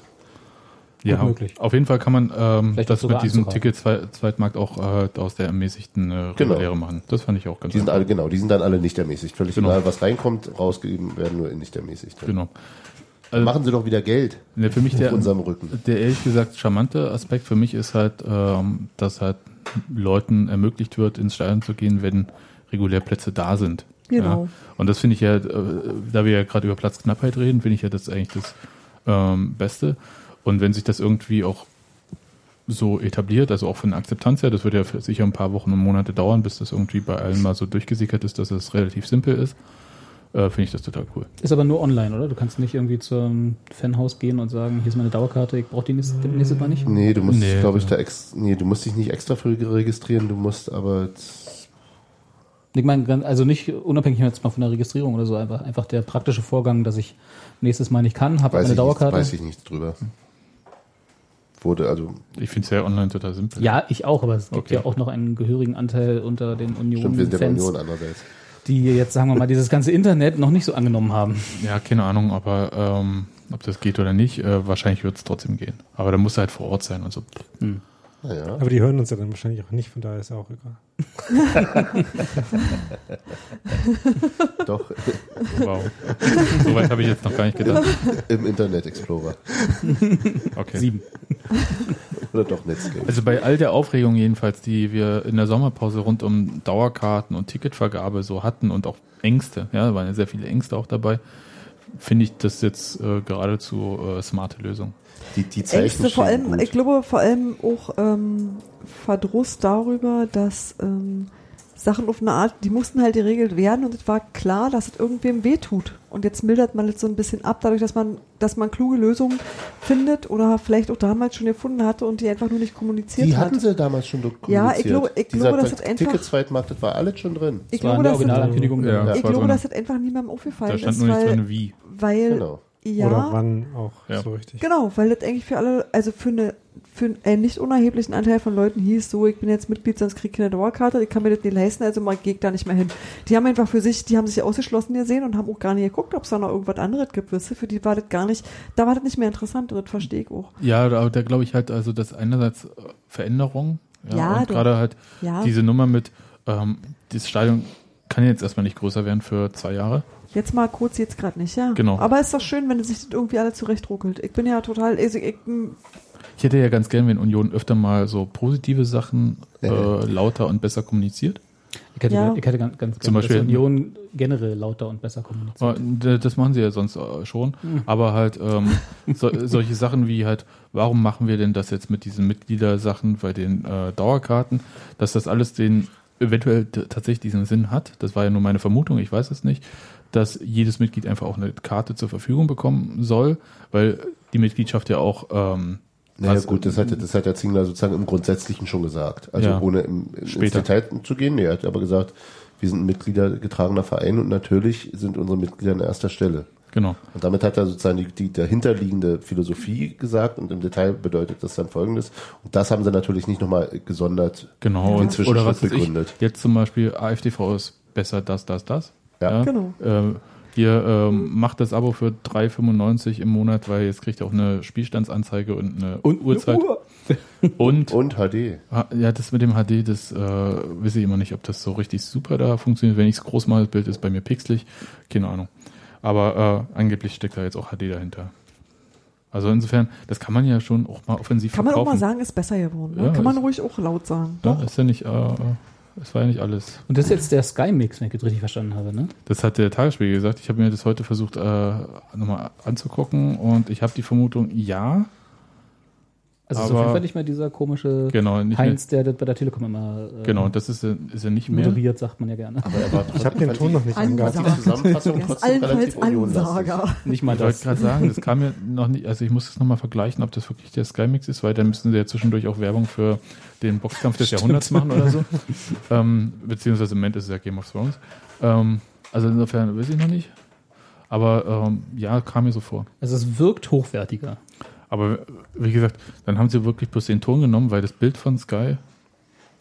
Ja, möglich. auf jeden Fall kann man ähm, das mit diesem. Ticket Zwei- Zweitmarkt auch äh, aus der ermäßigten äh, Genau. Reguläre machen. Das fand ich auch ganz Die sind einfach. alle, genau, die sind dann alle nicht ermäßigt. Völlig Genau. egal, was reinkommt, rausgegeben werden nur in nicht ermäßigt. Genau. Also, Machen sie doch wieder Geld ne, für mich auf der, unserem Rücken. der ehrlich gesagt charmante Aspekt für mich ist halt, ähm, dass halt Leuten ermöglicht wird, ins Stadion zu gehen, wenn regulär Plätze da sind. Genau. Ja. Und das finde ich ja, äh, da wir ja gerade über Platzknappheit reden, finde ich ja das eigentlich das ähm, Beste. Und wenn sich das irgendwie auch so etabliert, also auch von der Akzeptanz her, das wird ja sicher ein paar Wochen und Monate dauern, bis das irgendwie bei allen mal so durchgesickert ist, dass es relativ simpel ist, äh, finde ich das total cool. Ist aber nur online, oder? Du kannst nicht irgendwie zum Fanhaus gehen und sagen, hier ist meine Dauerkarte, ich brauche die nächste, nächste Mal nicht. Nee, du musst, Nee, glaube ich, da ex nee, du musst dich nicht extra für registrieren, du musst aber Ich meine, ganz- also nicht unabhängig jetzt mal von der Registrierung oder so, einfach, einfach der praktische Vorgang, dass ich nächstes Mal nicht kann, habe eine ich nicht, Dauerkarte. weiß ich nichts drüber. Wurde, also, Ich finde es ja online total simpel. Ja, ich auch, aber es gibt Okay. ja auch noch einen gehörigen Anteil unter den stimmt, wir sind der Union-Fans, Union andererseits. Die jetzt, sagen wir mal, dieses ganze Internet noch nicht so angenommen haben. Ja, keine Ahnung, aber ähm, ob das geht oder nicht, äh, wahrscheinlich wird es trotzdem gehen. Aber da muss er halt vor Ort sein und so. Naja. Aber die hören uns ja dann wahrscheinlich auch nicht, von daher ist ja auch egal. Doch, Wow. Soweit habe ich jetzt noch gar nicht gedacht. im Internet Explorer. Okay. Sieben. Oder doch Netscape. Also bei all der Aufregung jedenfalls, die wir in der Sommerpause rund um Dauerkarten und Ticketvergabe so hatten und auch Ängste, ja, da waren ja sehr viele Ängste auch dabei, finde ich das jetzt äh, geradezu äh, smarte Lösung. Die, die Ängste vor allem, gut. ich glaube vor allem auch ähm, Verdruss darüber, dass ähm, Sachen auf eine Art, die mussten halt geregelt werden und es war klar, dass es irgendwem wehtut. Und jetzt mildert man es so ein bisschen ab, dadurch, dass man, dass man kluge Lösungen findet oder vielleicht auch damals schon gefunden hatte und die einfach nur nicht kommuniziert Die hat. hatten sie damals schon dokumentiert. Ja, ich glaube- ich Dieser glaube, das hat einfach- Ticketsweitmarkt, das war alles schon drin. ich Das war glaube, dass es, Originalankündigung. Ja. Ja. ich glaube, dass es einfach niemandem aufgefallen Da stand ist, nur nicht weil, drin, wie. weil Genau. ja, Oder wann auch Ja. so richtig. Genau, weil das eigentlich für alle, also für, eine, für einen nicht unerheblichen Anteil von Leuten hieß, so, ich bin jetzt Mitglied, sonst krieg ich keine Dauerkarte, ich kann mir das nicht leisten, also mal gehe ich da nicht mehr hin. Die haben einfach für sich, die haben sich ausgeschlossen gesehen und haben auch gar nicht geguckt, ob es da noch irgendwas anderes gibt, wisst ihr? Für die war das gar nicht, da war das nicht mehr interessant, das verstehe ich auch. Ja, aber da glaube ich halt, also das einerseits äh, Veränderung, ja, Ja, und gerade halt Ja, diese Nummer mit, ähm, das Stadion kann jetzt erstmal nicht größer werden für zwei Jahre. jetzt mal kurz, jetzt gerade nicht, ja. Genau. Aber ist doch schön, wenn sich das irgendwie alle zurechtruckelt. Ich bin ja total, also ich, Ich hätte ja ganz gern, wenn Union öfter mal so positive Sachen äh, lauter und besser kommuniziert. Ich hätte, Ja. ich hätte ganz, ganz Zum gerne, dass Beispiel- Union generell lauter und besser kommuniziert. Das machen sie ja sonst äh, schon. Aber halt ähm, so, solche Sachen wie halt, warum machen wir denn das jetzt mit diesen Mitgliedersachen bei den äh, Dauerkarten, dass das alles den eventuell tatsächlich diesen Sinn hat. Das war ja nur meine Vermutung, ich weiß es nicht, dass jedes Mitglied einfach auch eine Karte zur Verfügung bekommen soll, weil die Mitgliedschaft ja auch ähm, Naja, gut, das hat, das hat der Zingler sozusagen im Grundsätzlichen schon gesagt. Also Ja. ohne im, ins Später. Detail zu gehen. Nee, er hat aber gesagt, wir sind ein mitgliedergetragener Verein und natürlich sind unsere Mitglieder an erster Stelle. genau. Und damit hat er sozusagen die, die dahinterliegende Philosophie gesagt und im Detail bedeutet das dann folgendes. Und das haben sie natürlich nicht nochmal gesondert Genau. Inzwischen oder was weiß ich, begründet. jetzt zum Beispiel AfDV ist besser das, das, das. Ja. Genau. Äh, ihr ähm, macht das Abo für 3,95 im Monat, weil jetzt kriegt ihr auch eine Spielstandsanzeige und eine Uhrzeit. Und Und HD. Ja, das mit dem HD, das äh, weiß ich immer nicht, ob das so richtig super da funktioniert. Wenn ich es groß mache, das Bild ist bei mir pixelig. Keine Ahnung. Aber äh, angeblich steckt da jetzt auch HD dahinter. Also insofern, das kann man ja schon auch mal offensiv kann man auch verkaufen. mal sagen, ist besser geworden. Ne? Ja, kann man ruhig auch laut sagen. Ja, ist ja nicht, äh, äh, es war ja nicht alles. Und das ist jetzt der Sky-Mix, wenn ich das richtig verstanden habe, ne? Das hat der Tagesspiegel gesagt. Ich habe mir das heute versucht, äh, nochmal anzugucken und ich habe die Vermutung, ja, Also es ist Aber- auf jeden Fall nicht mehr dieser komische genau, Heinz, der das bei der Telekom immer äh, mehr, genau, das ist, ja- ist ja nicht mehr. moderiert, sagt man ja gerne. Aber er war Ich habe den Ton noch nicht angehabt. Die Zusammenfassung Er trotzdem relativ. Ansager. Nicht mal Ich wollte das. gerade sagen, das kam mir noch nicht, also ich muss das nochmal vergleichen, ob das wirklich der Skymix ist, weil dann müssen sie ja zwischendurch auch Werbung für den Boxkampf des Jahrhunderts machen oder so. ähm, beziehungsweise im Moment ist es ja Game of Thrones. Ähm, also insofern weiß ich noch nicht. Aber ähm, ja, kam mir so vor. Also es wirkt hochwertiger. Aber wie gesagt, dann haben sie wirklich bloß den Ton genommen, weil das Bild von Sky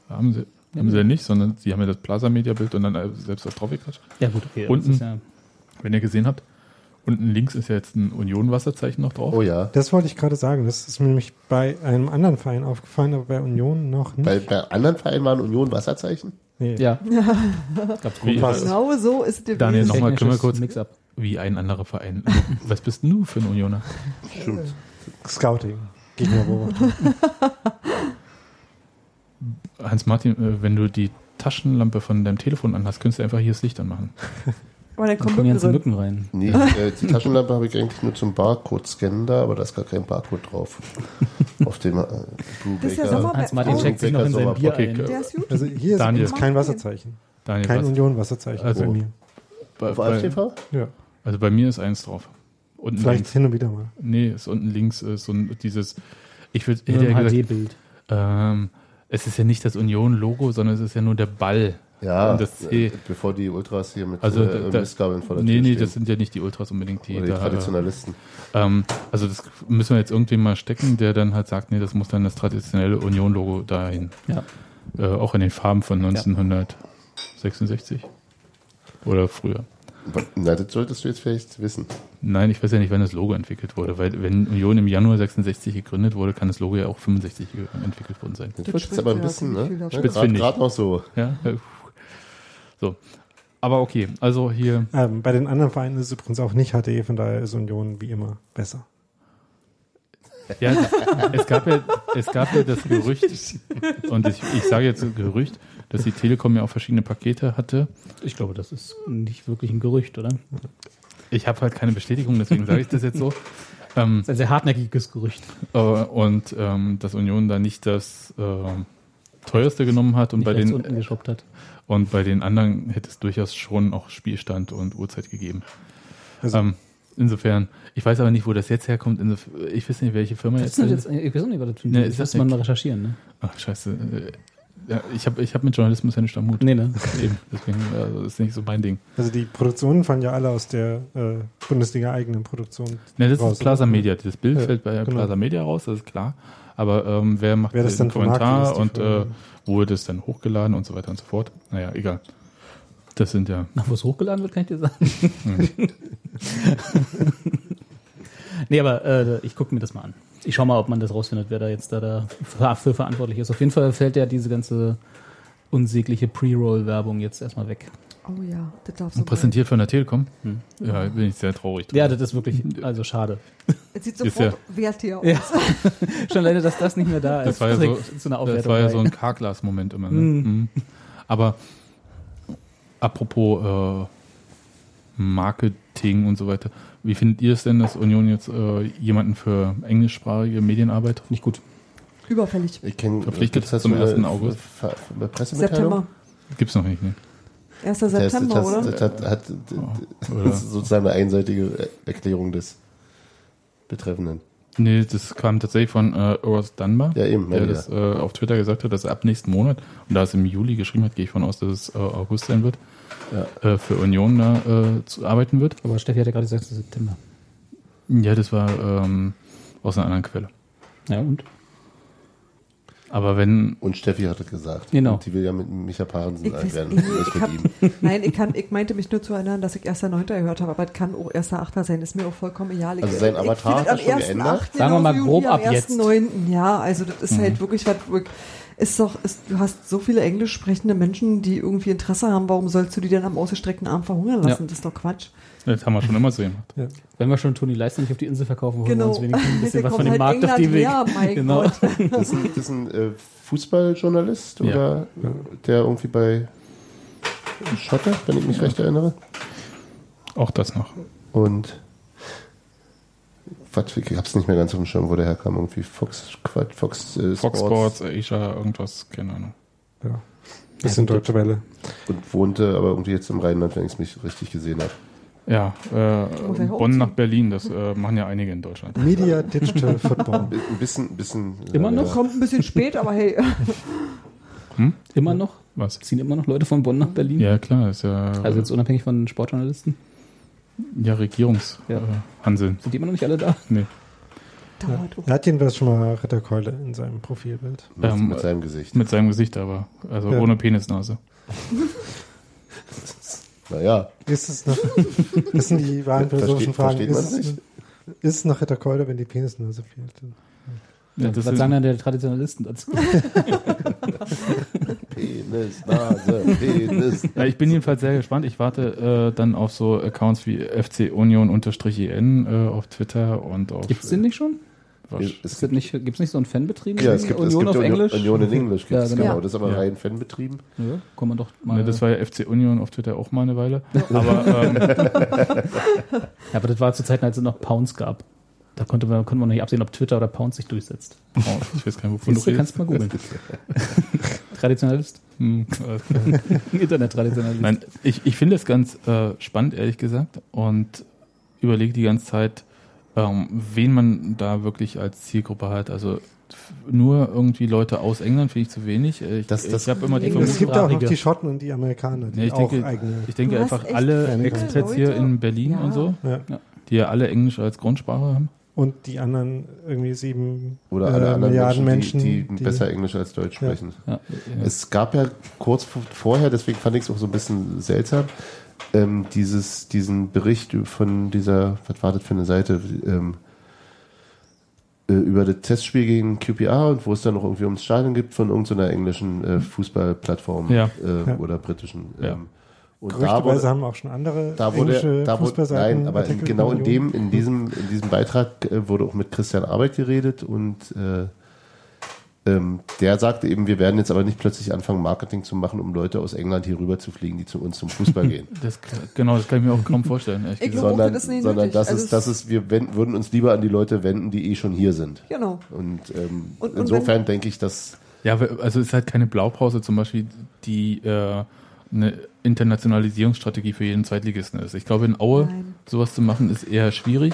haben sie, haben sie ja nicht, sondern sie haben ja das Plaza-Media-Bild und dann äh, selbst was drauf gequatscht. Ja gut, okay. Unten- Das ja, Wenn ihr gesehen habt, unten links ist ja jetzt ein Union-Wasserzeichen noch drauf. Oh ja. Das wollte ich gerade sagen. Das ist mir nämlich bei einem anderen Verein aufgefallen, aber bei Union noch nicht. Bei, bei anderen Vereinen waren Union Wasserzeichen. nee. ja. Gab's Wie-. Genau so ist es Daniel, nochmal, können wir kurz, Mix-up. wie ein anderer Verein. Was bist denn du für ein Unioner? Stimmt. Scouting. Gegnerbeobachtung. Hans-Martin, äh, wenn du die Taschenlampe von deinem Telefon anhast, könntest du einfach hier das Licht anmachen. Aber dann Da kommen ganze drin. Mücken rein. Nee, äh, die Taschenlampe habe ich eigentlich nur zum Barcode-Scannen da, aber da ist gar kein Barcode drauf. Auf dem äh, ist Brubaker. Sommer- Hans-Martin Oh. checkt sich noch in sein Bier Okay, ein. ist. Also hier ist Daniel. übrigens kein Wasserzeichen. Daniel, Kein was? Union-Wasserzeichen Also- bei mir. Bei, Auf bei, AfTV? Ja. also bei mir ist eins drauf. Unten Vielleicht links. hin und wieder mal. Nee, ist unten links äh, so ein, dieses, ich würde, hätte ja gesagt, HD-Bild. ähm, es ist ja nicht das Union-Logo, sondern es ist ja nur der Ball Ja, Und das C. äh, bevor die Ultras hier mit Also äh, da- Mistgabeln vor der Nee, Tür nee, stehen. das sind ja nicht die Ultras unbedingt, die Oder die da, Traditionalisten. ähm, also das müssen wir jetzt irgendwie mal stecken, der dann halt sagt, nee, das muss dann das traditionelle Union-Logo dahin. Ja. Äh, auch in den Farben von 1966. Oder früher. Na, das solltest du jetzt vielleicht wissen. Nein, ich weiß ja nicht, wann das Logo entwickelt wurde, weil wenn Union im Januar 66 gegründet wurde, kann das Logo ja auch 65 ge- entwickelt worden sein. Das Das wird jetzt aber ein bisschen, ne? Spitz. Gerade noch so. Ja. So. Aber okay, also hier, Ähm, bei den anderen Vereinen ist es übrigens auch nicht HD, von daher ist Union wie immer besser. ja, es gab ja, es gab ja das Gerücht, und ich, ich sage jetzt Gerücht, dass die Telekom ja auch verschiedene Pakete hatte. Ich glaube, das ist nicht wirklich ein Gerücht, oder? Ich habe halt keine Bestätigung, deswegen sage ich das jetzt so. Ähm, Das ist ein sehr hartnäckiges Gerücht. äh, und ähm, dass Union da nicht das ähm, teuerste genommen hat und Nicht bei den unten geschoppt hat. und bei den anderen hätte es durchaus schon auch Spielstand und Uhrzeit gegeben. Also, Ähm, insofern, ich weiß aber nicht, wo das jetzt herkommt. Insof ich weiß nicht, welche Firma Was jetzt. ist jetzt, ich weiß auch nicht, was das für ein Nee, ist. Das das muss man mal recherchieren, ne? Ach, scheiße. Ja, ich habe ich hab mit Journalismus ja nicht am Hut. Nee, ne? Eben, deswegen also, ist nicht so mein Ding. also die Produktionen fallen ja alle aus der äh, Bundesliga-eigenen Produktion. Ne, das raus, ist Plaza oder? Media. Das Bild Ja, fällt bei genau. Plaza Media raus, das ist klar. Aber ähm, wer macht Wer das den Kommentar und äh, wo wird es dann hochgeladen und so weiter und so fort? Naja, egal. Das sind ja. Nach wo es hochgeladen wird, kann ich dir sagen. nee, aber äh, ich gucke mir das mal an. Ich schau mal, ob man das rausfindet, wer da jetzt da dafür für verantwortlich ist. Auf jeden Fall fällt ja diese ganze unsägliche Pre-Roll-Werbung jetzt erstmal weg. Oh ja, das darf so Präsentiert von der Telekom? Hm. Ja, bin ich sehr traurig. Ja, drüber. das ist wirklich, also schade. Es sieht sofort wertiger aus. Ja. Schon leider, dass das nicht mehr da Das ist. war ja so, einer das war ja so ein Karglas-Moment immer. Ne? Mhm. Mhm. Aber apropos äh, Marketing und so weiter, wie findet ihr es denn, dass Union jetzt äh, jemanden für englischsprachige Medienarbeit Nicht gut. Überfällig. Ich kenne Verpflichtet gibt's das zum so eine- 1. August? September. Gibt's noch nicht, ne? 1. Das, September, das, oder? das hat, hat Oder? das ist sozusagen eine einseitige Erklärung des Betreffenden. Nee, das kam tatsächlich von äh, Urs Dunbar, Ja, eben, der meine das äh, auf Twitter gesagt hat, dass er ab nächsten Monat, und da es im Juli geschrieben hat, gehe ich von aus, dass es äh, August sein wird, äh, für Union da äh, zu arbeiten wird. Aber Steffi hat ja gerade gesagt, September. Ja, das war ähm, aus einer anderen Quelle. Ja, und? Aber wenn, Und Steffi hat es gesagt. Genau. Und die will ja mit Micha Parensen Ich alt weiß, werden. ich, nicht ich mit hab, ihm. nein, ich, kann, ich meinte mich nur zu erinnern, dass ich 1.9. gehört habe, aber es kann auch 1.8. sein, ist mir auch vollkommen egal. Ich, Also sein Avatar hat am schon 1.8. geändert? Sagen wir mal grob ab jetzt. 1.9. Ja, also das ist halt wirklich was, ist doch, ist, du hast so viele englisch sprechende Menschen, die irgendwie Interesse haben, warum sollst du die dann am ausgestreckten Arm verhungern lassen? Ja. Das ist doch Quatsch. das haben wir schon immer so gemacht. Wenn wir schon Toni Leister nicht auf die Insel verkaufen, holen wir Genau. uns wenigstens ein bisschen was von dem halt Markt auf die Weg. England her, mein genau. Gott. Das ist ein, das ist ein äh, Fußballjournalist Ja. oder der irgendwie bei Schotter, wenn ich mich recht erinnere. Auch das noch. Und was, ich hab's nicht mehr ganz auf dem Schirm, wo der herkam. Irgendwie Fox, Quatsch, Fox, äh, Fox Sports, Asia, irgendwas, keine Ahnung. Ja. Bisschen Deutsche Welle. Und wohnte aber irgendwie jetzt im Rheinland, wenn ich es mich richtig gesehen habe. Ja, äh, Bonn nach Berlin, das äh, machen ja einige in Deutschland. Media Digital Football. Ein bisschen, bisschen. Immer äh, noch? Kommt ein bisschen spät, aber hey. Immer noch? Was? Ziehen immer noch Leute von Bonn nach Berlin? Ja, klar, ist ja, Also jetzt unabhängig von Sportjournalisten? Ja Regierungshanseln. Ja. Äh. Sind die immer noch nicht alle da? nee. Dauert auch. Er hat jedenfalls schon mal Ritterkeule in seinem Profilbild. Mit, Ähm, mit seinem Gesicht. Mit seinem Gesicht aber. Also Ja. ohne Penisnase. Naja, Ist es noch, das sind die wahren philosophischen Fragen. versteht man Ist, es- ist es noch Ritterkeule, wenn die Penisnase fehlt? Ja, was das sagen dann die Traditionalisten dazu? Penis, Nase, Penis. ja, ich bin jedenfalls sehr gespannt. Ich warte äh, dann auf so Accounts wie FC Union-EN äh, auf Twitter und auf. Gibt es den nicht schon? Was? Es Gibt nicht, gibt's nicht so einen Fanbetrieb? Ja, es gibt, es Union gibt auf Union, Englisch? Union in Englisch, gibt's, Ja, genau. genau. Das ist aber Ja. rein Fanbetrieben. Ja, kann man doch mal. Ne, das war ja FC Union auf Twitter auch mal eine Weile. Aber ähm, ja, aber das war zu Zeiten, als es noch Pounds gab. Da konnte man, konnte man noch nicht absehen, ob Twitter oder Pounds sich durchsetzt. oh, ich weiß gar nicht, wovon du du, redest. kannst du mal googeln. Traditionalist? Hm, klar. Internet-Traditionalist. Nein, ich, ich finde es ganz äh, spannend, ehrlich gesagt, und überlege die ganze Zeit, ähm, wen man da wirklich als Zielgruppe hat. Also nur irgendwie Leute aus England finde ich zu wenig. Äh, Ich, Das- das- ich habe immer die Englisch Es gibt auch noch die Schotten und die Amerikaner, die Ja, ich auch denke- eigene. Ich denke einfach alle Expats hier in Berlin Ja. und so, Ja. die ja alle Englisch als Grundsprache haben. Und die anderen irgendwie sieben Oder alle äh, anderen Milliarden Menschen, Menschen, die, die, besser Englisch als Deutsch Ja. sprechen. Ja. Es gab ja kurz vor- vorher, deswegen fand ich es auch so ein bisschen seltsam, ähm, dieses, diesen Bericht von dieser, was war das für eine Seite, ähm, äh, über das Testspiel gegen QPR und wo es dann noch irgendwie ums Stadion gibt von irgendeiner englischen äh, Fußballplattform Ja. äh, Ja. oder britischen. Ja. Ähm, und da wurde, haben auch schon andere da wurde, da wurde nein, aber in, genau in dem, in diesem, in diesem Beitrag äh, wurde auch mit Christian Arbeit geredet und äh, ähm, der sagte eben, wir werden jetzt aber nicht plötzlich anfangen, Marketing zu machen, um Leute aus England hier rüber zu fliegen, die zu uns zum Fußball gehen. Das, genau, das kann ich mir auch kaum vorstellen. ehrlich Ich glaube, sondern das nicht sondern das, Also ist, das ist, wir wenden, würden uns lieber an die Leute wenden, die eh schon hier sind. Genau. Und, ähm, Und- und insofern denke ich, dass Ja, also es ist halt keine Blaupause zum Beispiel, die äh, eine Internationalisierungsstrategie für jeden Zweitligisten ist. Ich glaube, in Aue Nein. sowas zu machen, ist eher schwierig.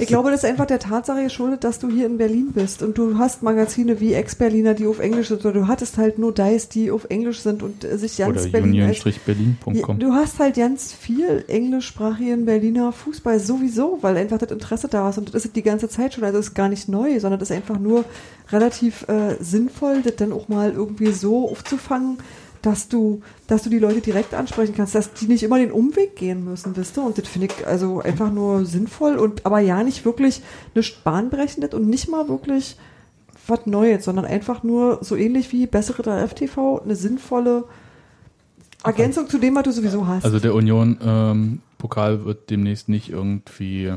Ich glaube, das ist einfach der Tatsache geschuldet, dass du hier in Berlin bist und du hast Magazine wie Ex-Berliner, die auf Englisch sind, oder du hattest halt nur Dice, die auf Englisch sind und äh, sich ganz Oder Berlin als Ja, union-berlin.com. Du hast halt ganz viel englischsprachigen Berliner Fußball sowieso, weil einfach das Interesse da ist und das ist die ganze Zeit schon. Also das ist gar nicht neu, sondern das ist einfach nur relativ äh, sinnvoll, das dann auch mal irgendwie so aufzufangen, dass du, dass du die Leute direkt ansprechen kannst, dass die nicht immer den Umweg gehen müssen, wisst du? Und das finde ich also einfach nur sinnvoll und aber ja nicht wirklich nichts bahnbrechendes und nicht mal wirklich was Neues, sondern einfach nur so ähnlich wie bessere der FTV, eine sinnvolle Ergänzung zu dem, was du sowieso hast. Also der Union-Pokal wird demnächst nicht irgendwie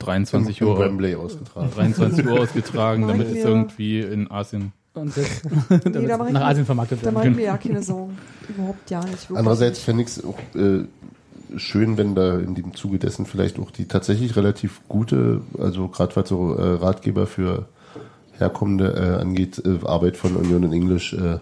23 im Uhr, Wembley ausgetragen. 23 Uhr ausgetragen, damit es irgendwie in Asien Und das, Nee, da nach mir- Asien vermarktet Da werden. mache ich mir ja keine Sorgen. Überhaupt ja nicht. Wirklich. Andererseits fände ich es auch äh, schön, wenn da in dem Zuge dessen vielleicht auch die tatsächlich relativ gute, also gerade was so äh, Ratgeber für Herkommende äh, angeht, äh, Arbeit von Union in Englisch äh,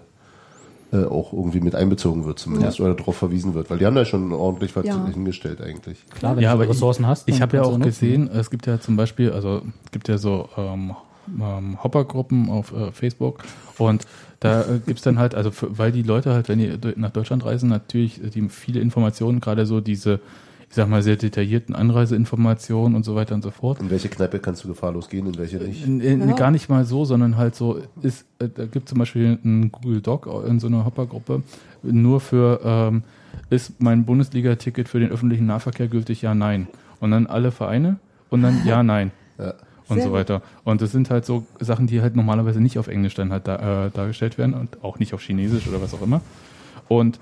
äh, auch irgendwie mit einbezogen wird zumindest oder darauf verwiesen wird, weil die haben da schon ordentlich was Ja. hingestellt eigentlich. Klar, wenn Ja, du Ressourcen hast. Ich habe ja auch gesehen, es gibt ja zum Beispiel, also es gibt ja so ähm, ähm, Hopper-Gruppen auf äh, Facebook und da äh, gibt's dann halt, also für, weil die Leute halt, wenn die nach Deutschland reisen, natürlich äh, die viele Informationen, gerade so diese, ich sag mal, sehr detaillierten Anreiseinformationen und so weiter und so fort. In welche Kneipe kannst du gefahrlos gehen, in welche nicht? In, in, Ja. Gar nicht mal so, sondern halt so ist, äh, da gibt zum Beispiel einen Google Doc in so einer Hopper-Gruppe nur für ähm, ist mein Bundesliga-Ticket für den öffentlichen Nahverkehr gültig? Ja, nein. Und dann alle Vereine und dann ja, nein. Ja. Und Sehr so weiter. Und das sind halt so Sachen, die halt normalerweise nicht auf Englisch dann halt da, äh, dargestellt werden und auch nicht auf Chinesisch oder was auch immer. Und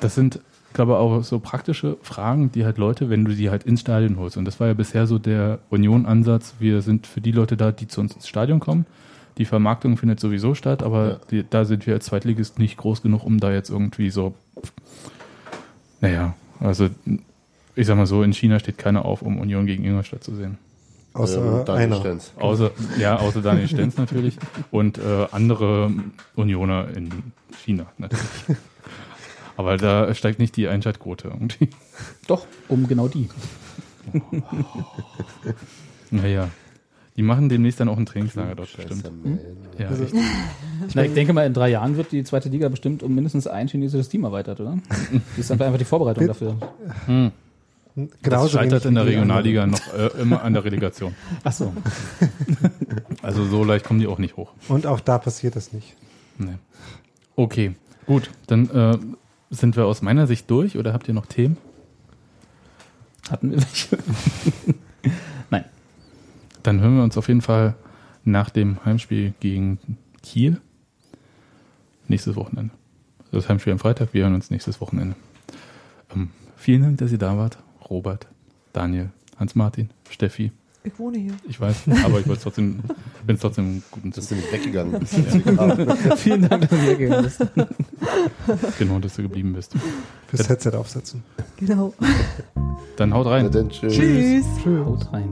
das sind, glaube ich, auch so praktische Fragen, die halt Leute, wenn du sie halt ins Stadion holst. Und das war ja bisher so der Union-Ansatz. Wir sind für die Leute da, die zu uns ins Stadion kommen. Die Vermarktung findet sowieso statt, aber Ja. die, da sind wir als Zweitligist nicht groß genug, um da jetzt irgendwie so, naja, also ich sag mal so, in China steht keiner auf, um Union gegen Ingolstadt zu sehen. Außer Ähm, Daniel einer. Stenz. Außer, ja, außer Daniel Stenz natürlich und äh, andere Unioner in China natürlich. Aber da steigt nicht die Einschaltquote irgendwie. Doch, um genau die. Naja, die machen demnächst dann auch ein Trainingslager dort bestimmt. Ja, Also-. Na, ich denke mal, in drei Jahren wird die zweite Liga bestimmt um mindestens ein chinesisches Team erweitert, oder? Das ist einfach einfach die Vorbereitung dafür. Hm. Genauso Das scheitert in der Regionalliga noch äh, immer an der Relegation. Ach so. Also so leicht kommen die auch nicht hoch. Und auch da passiert das nicht. Nee. Okay, gut. Dann äh, sind wir aus meiner Sicht durch oder habt ihr noch Themen? Hatten wir welche? Nein. Dann hören wir uns auf jeden Fall nach dem Heimspiel gegen Kiel nächstes Wochenende. Das Heimspiel am Freitag, wir hören uns nächstes Wochenende. Ähm, vielen Dank, dass ihr da wart. Robert, Daniel, Hans-Martin, Steffi. Ich wohne hier. Ich weiß, aber ich wollte trotzdem, bin trotzdem guten Bist Sinn. du nicht weggegangen? Vielen Dank, dass du hier gegangen bist. Genau, dass du geblieben bist. Fürs Headset aufsetzen. Genau. Dann haut rein. dann tschüss. Tschüss. Tschüss. Haut rein.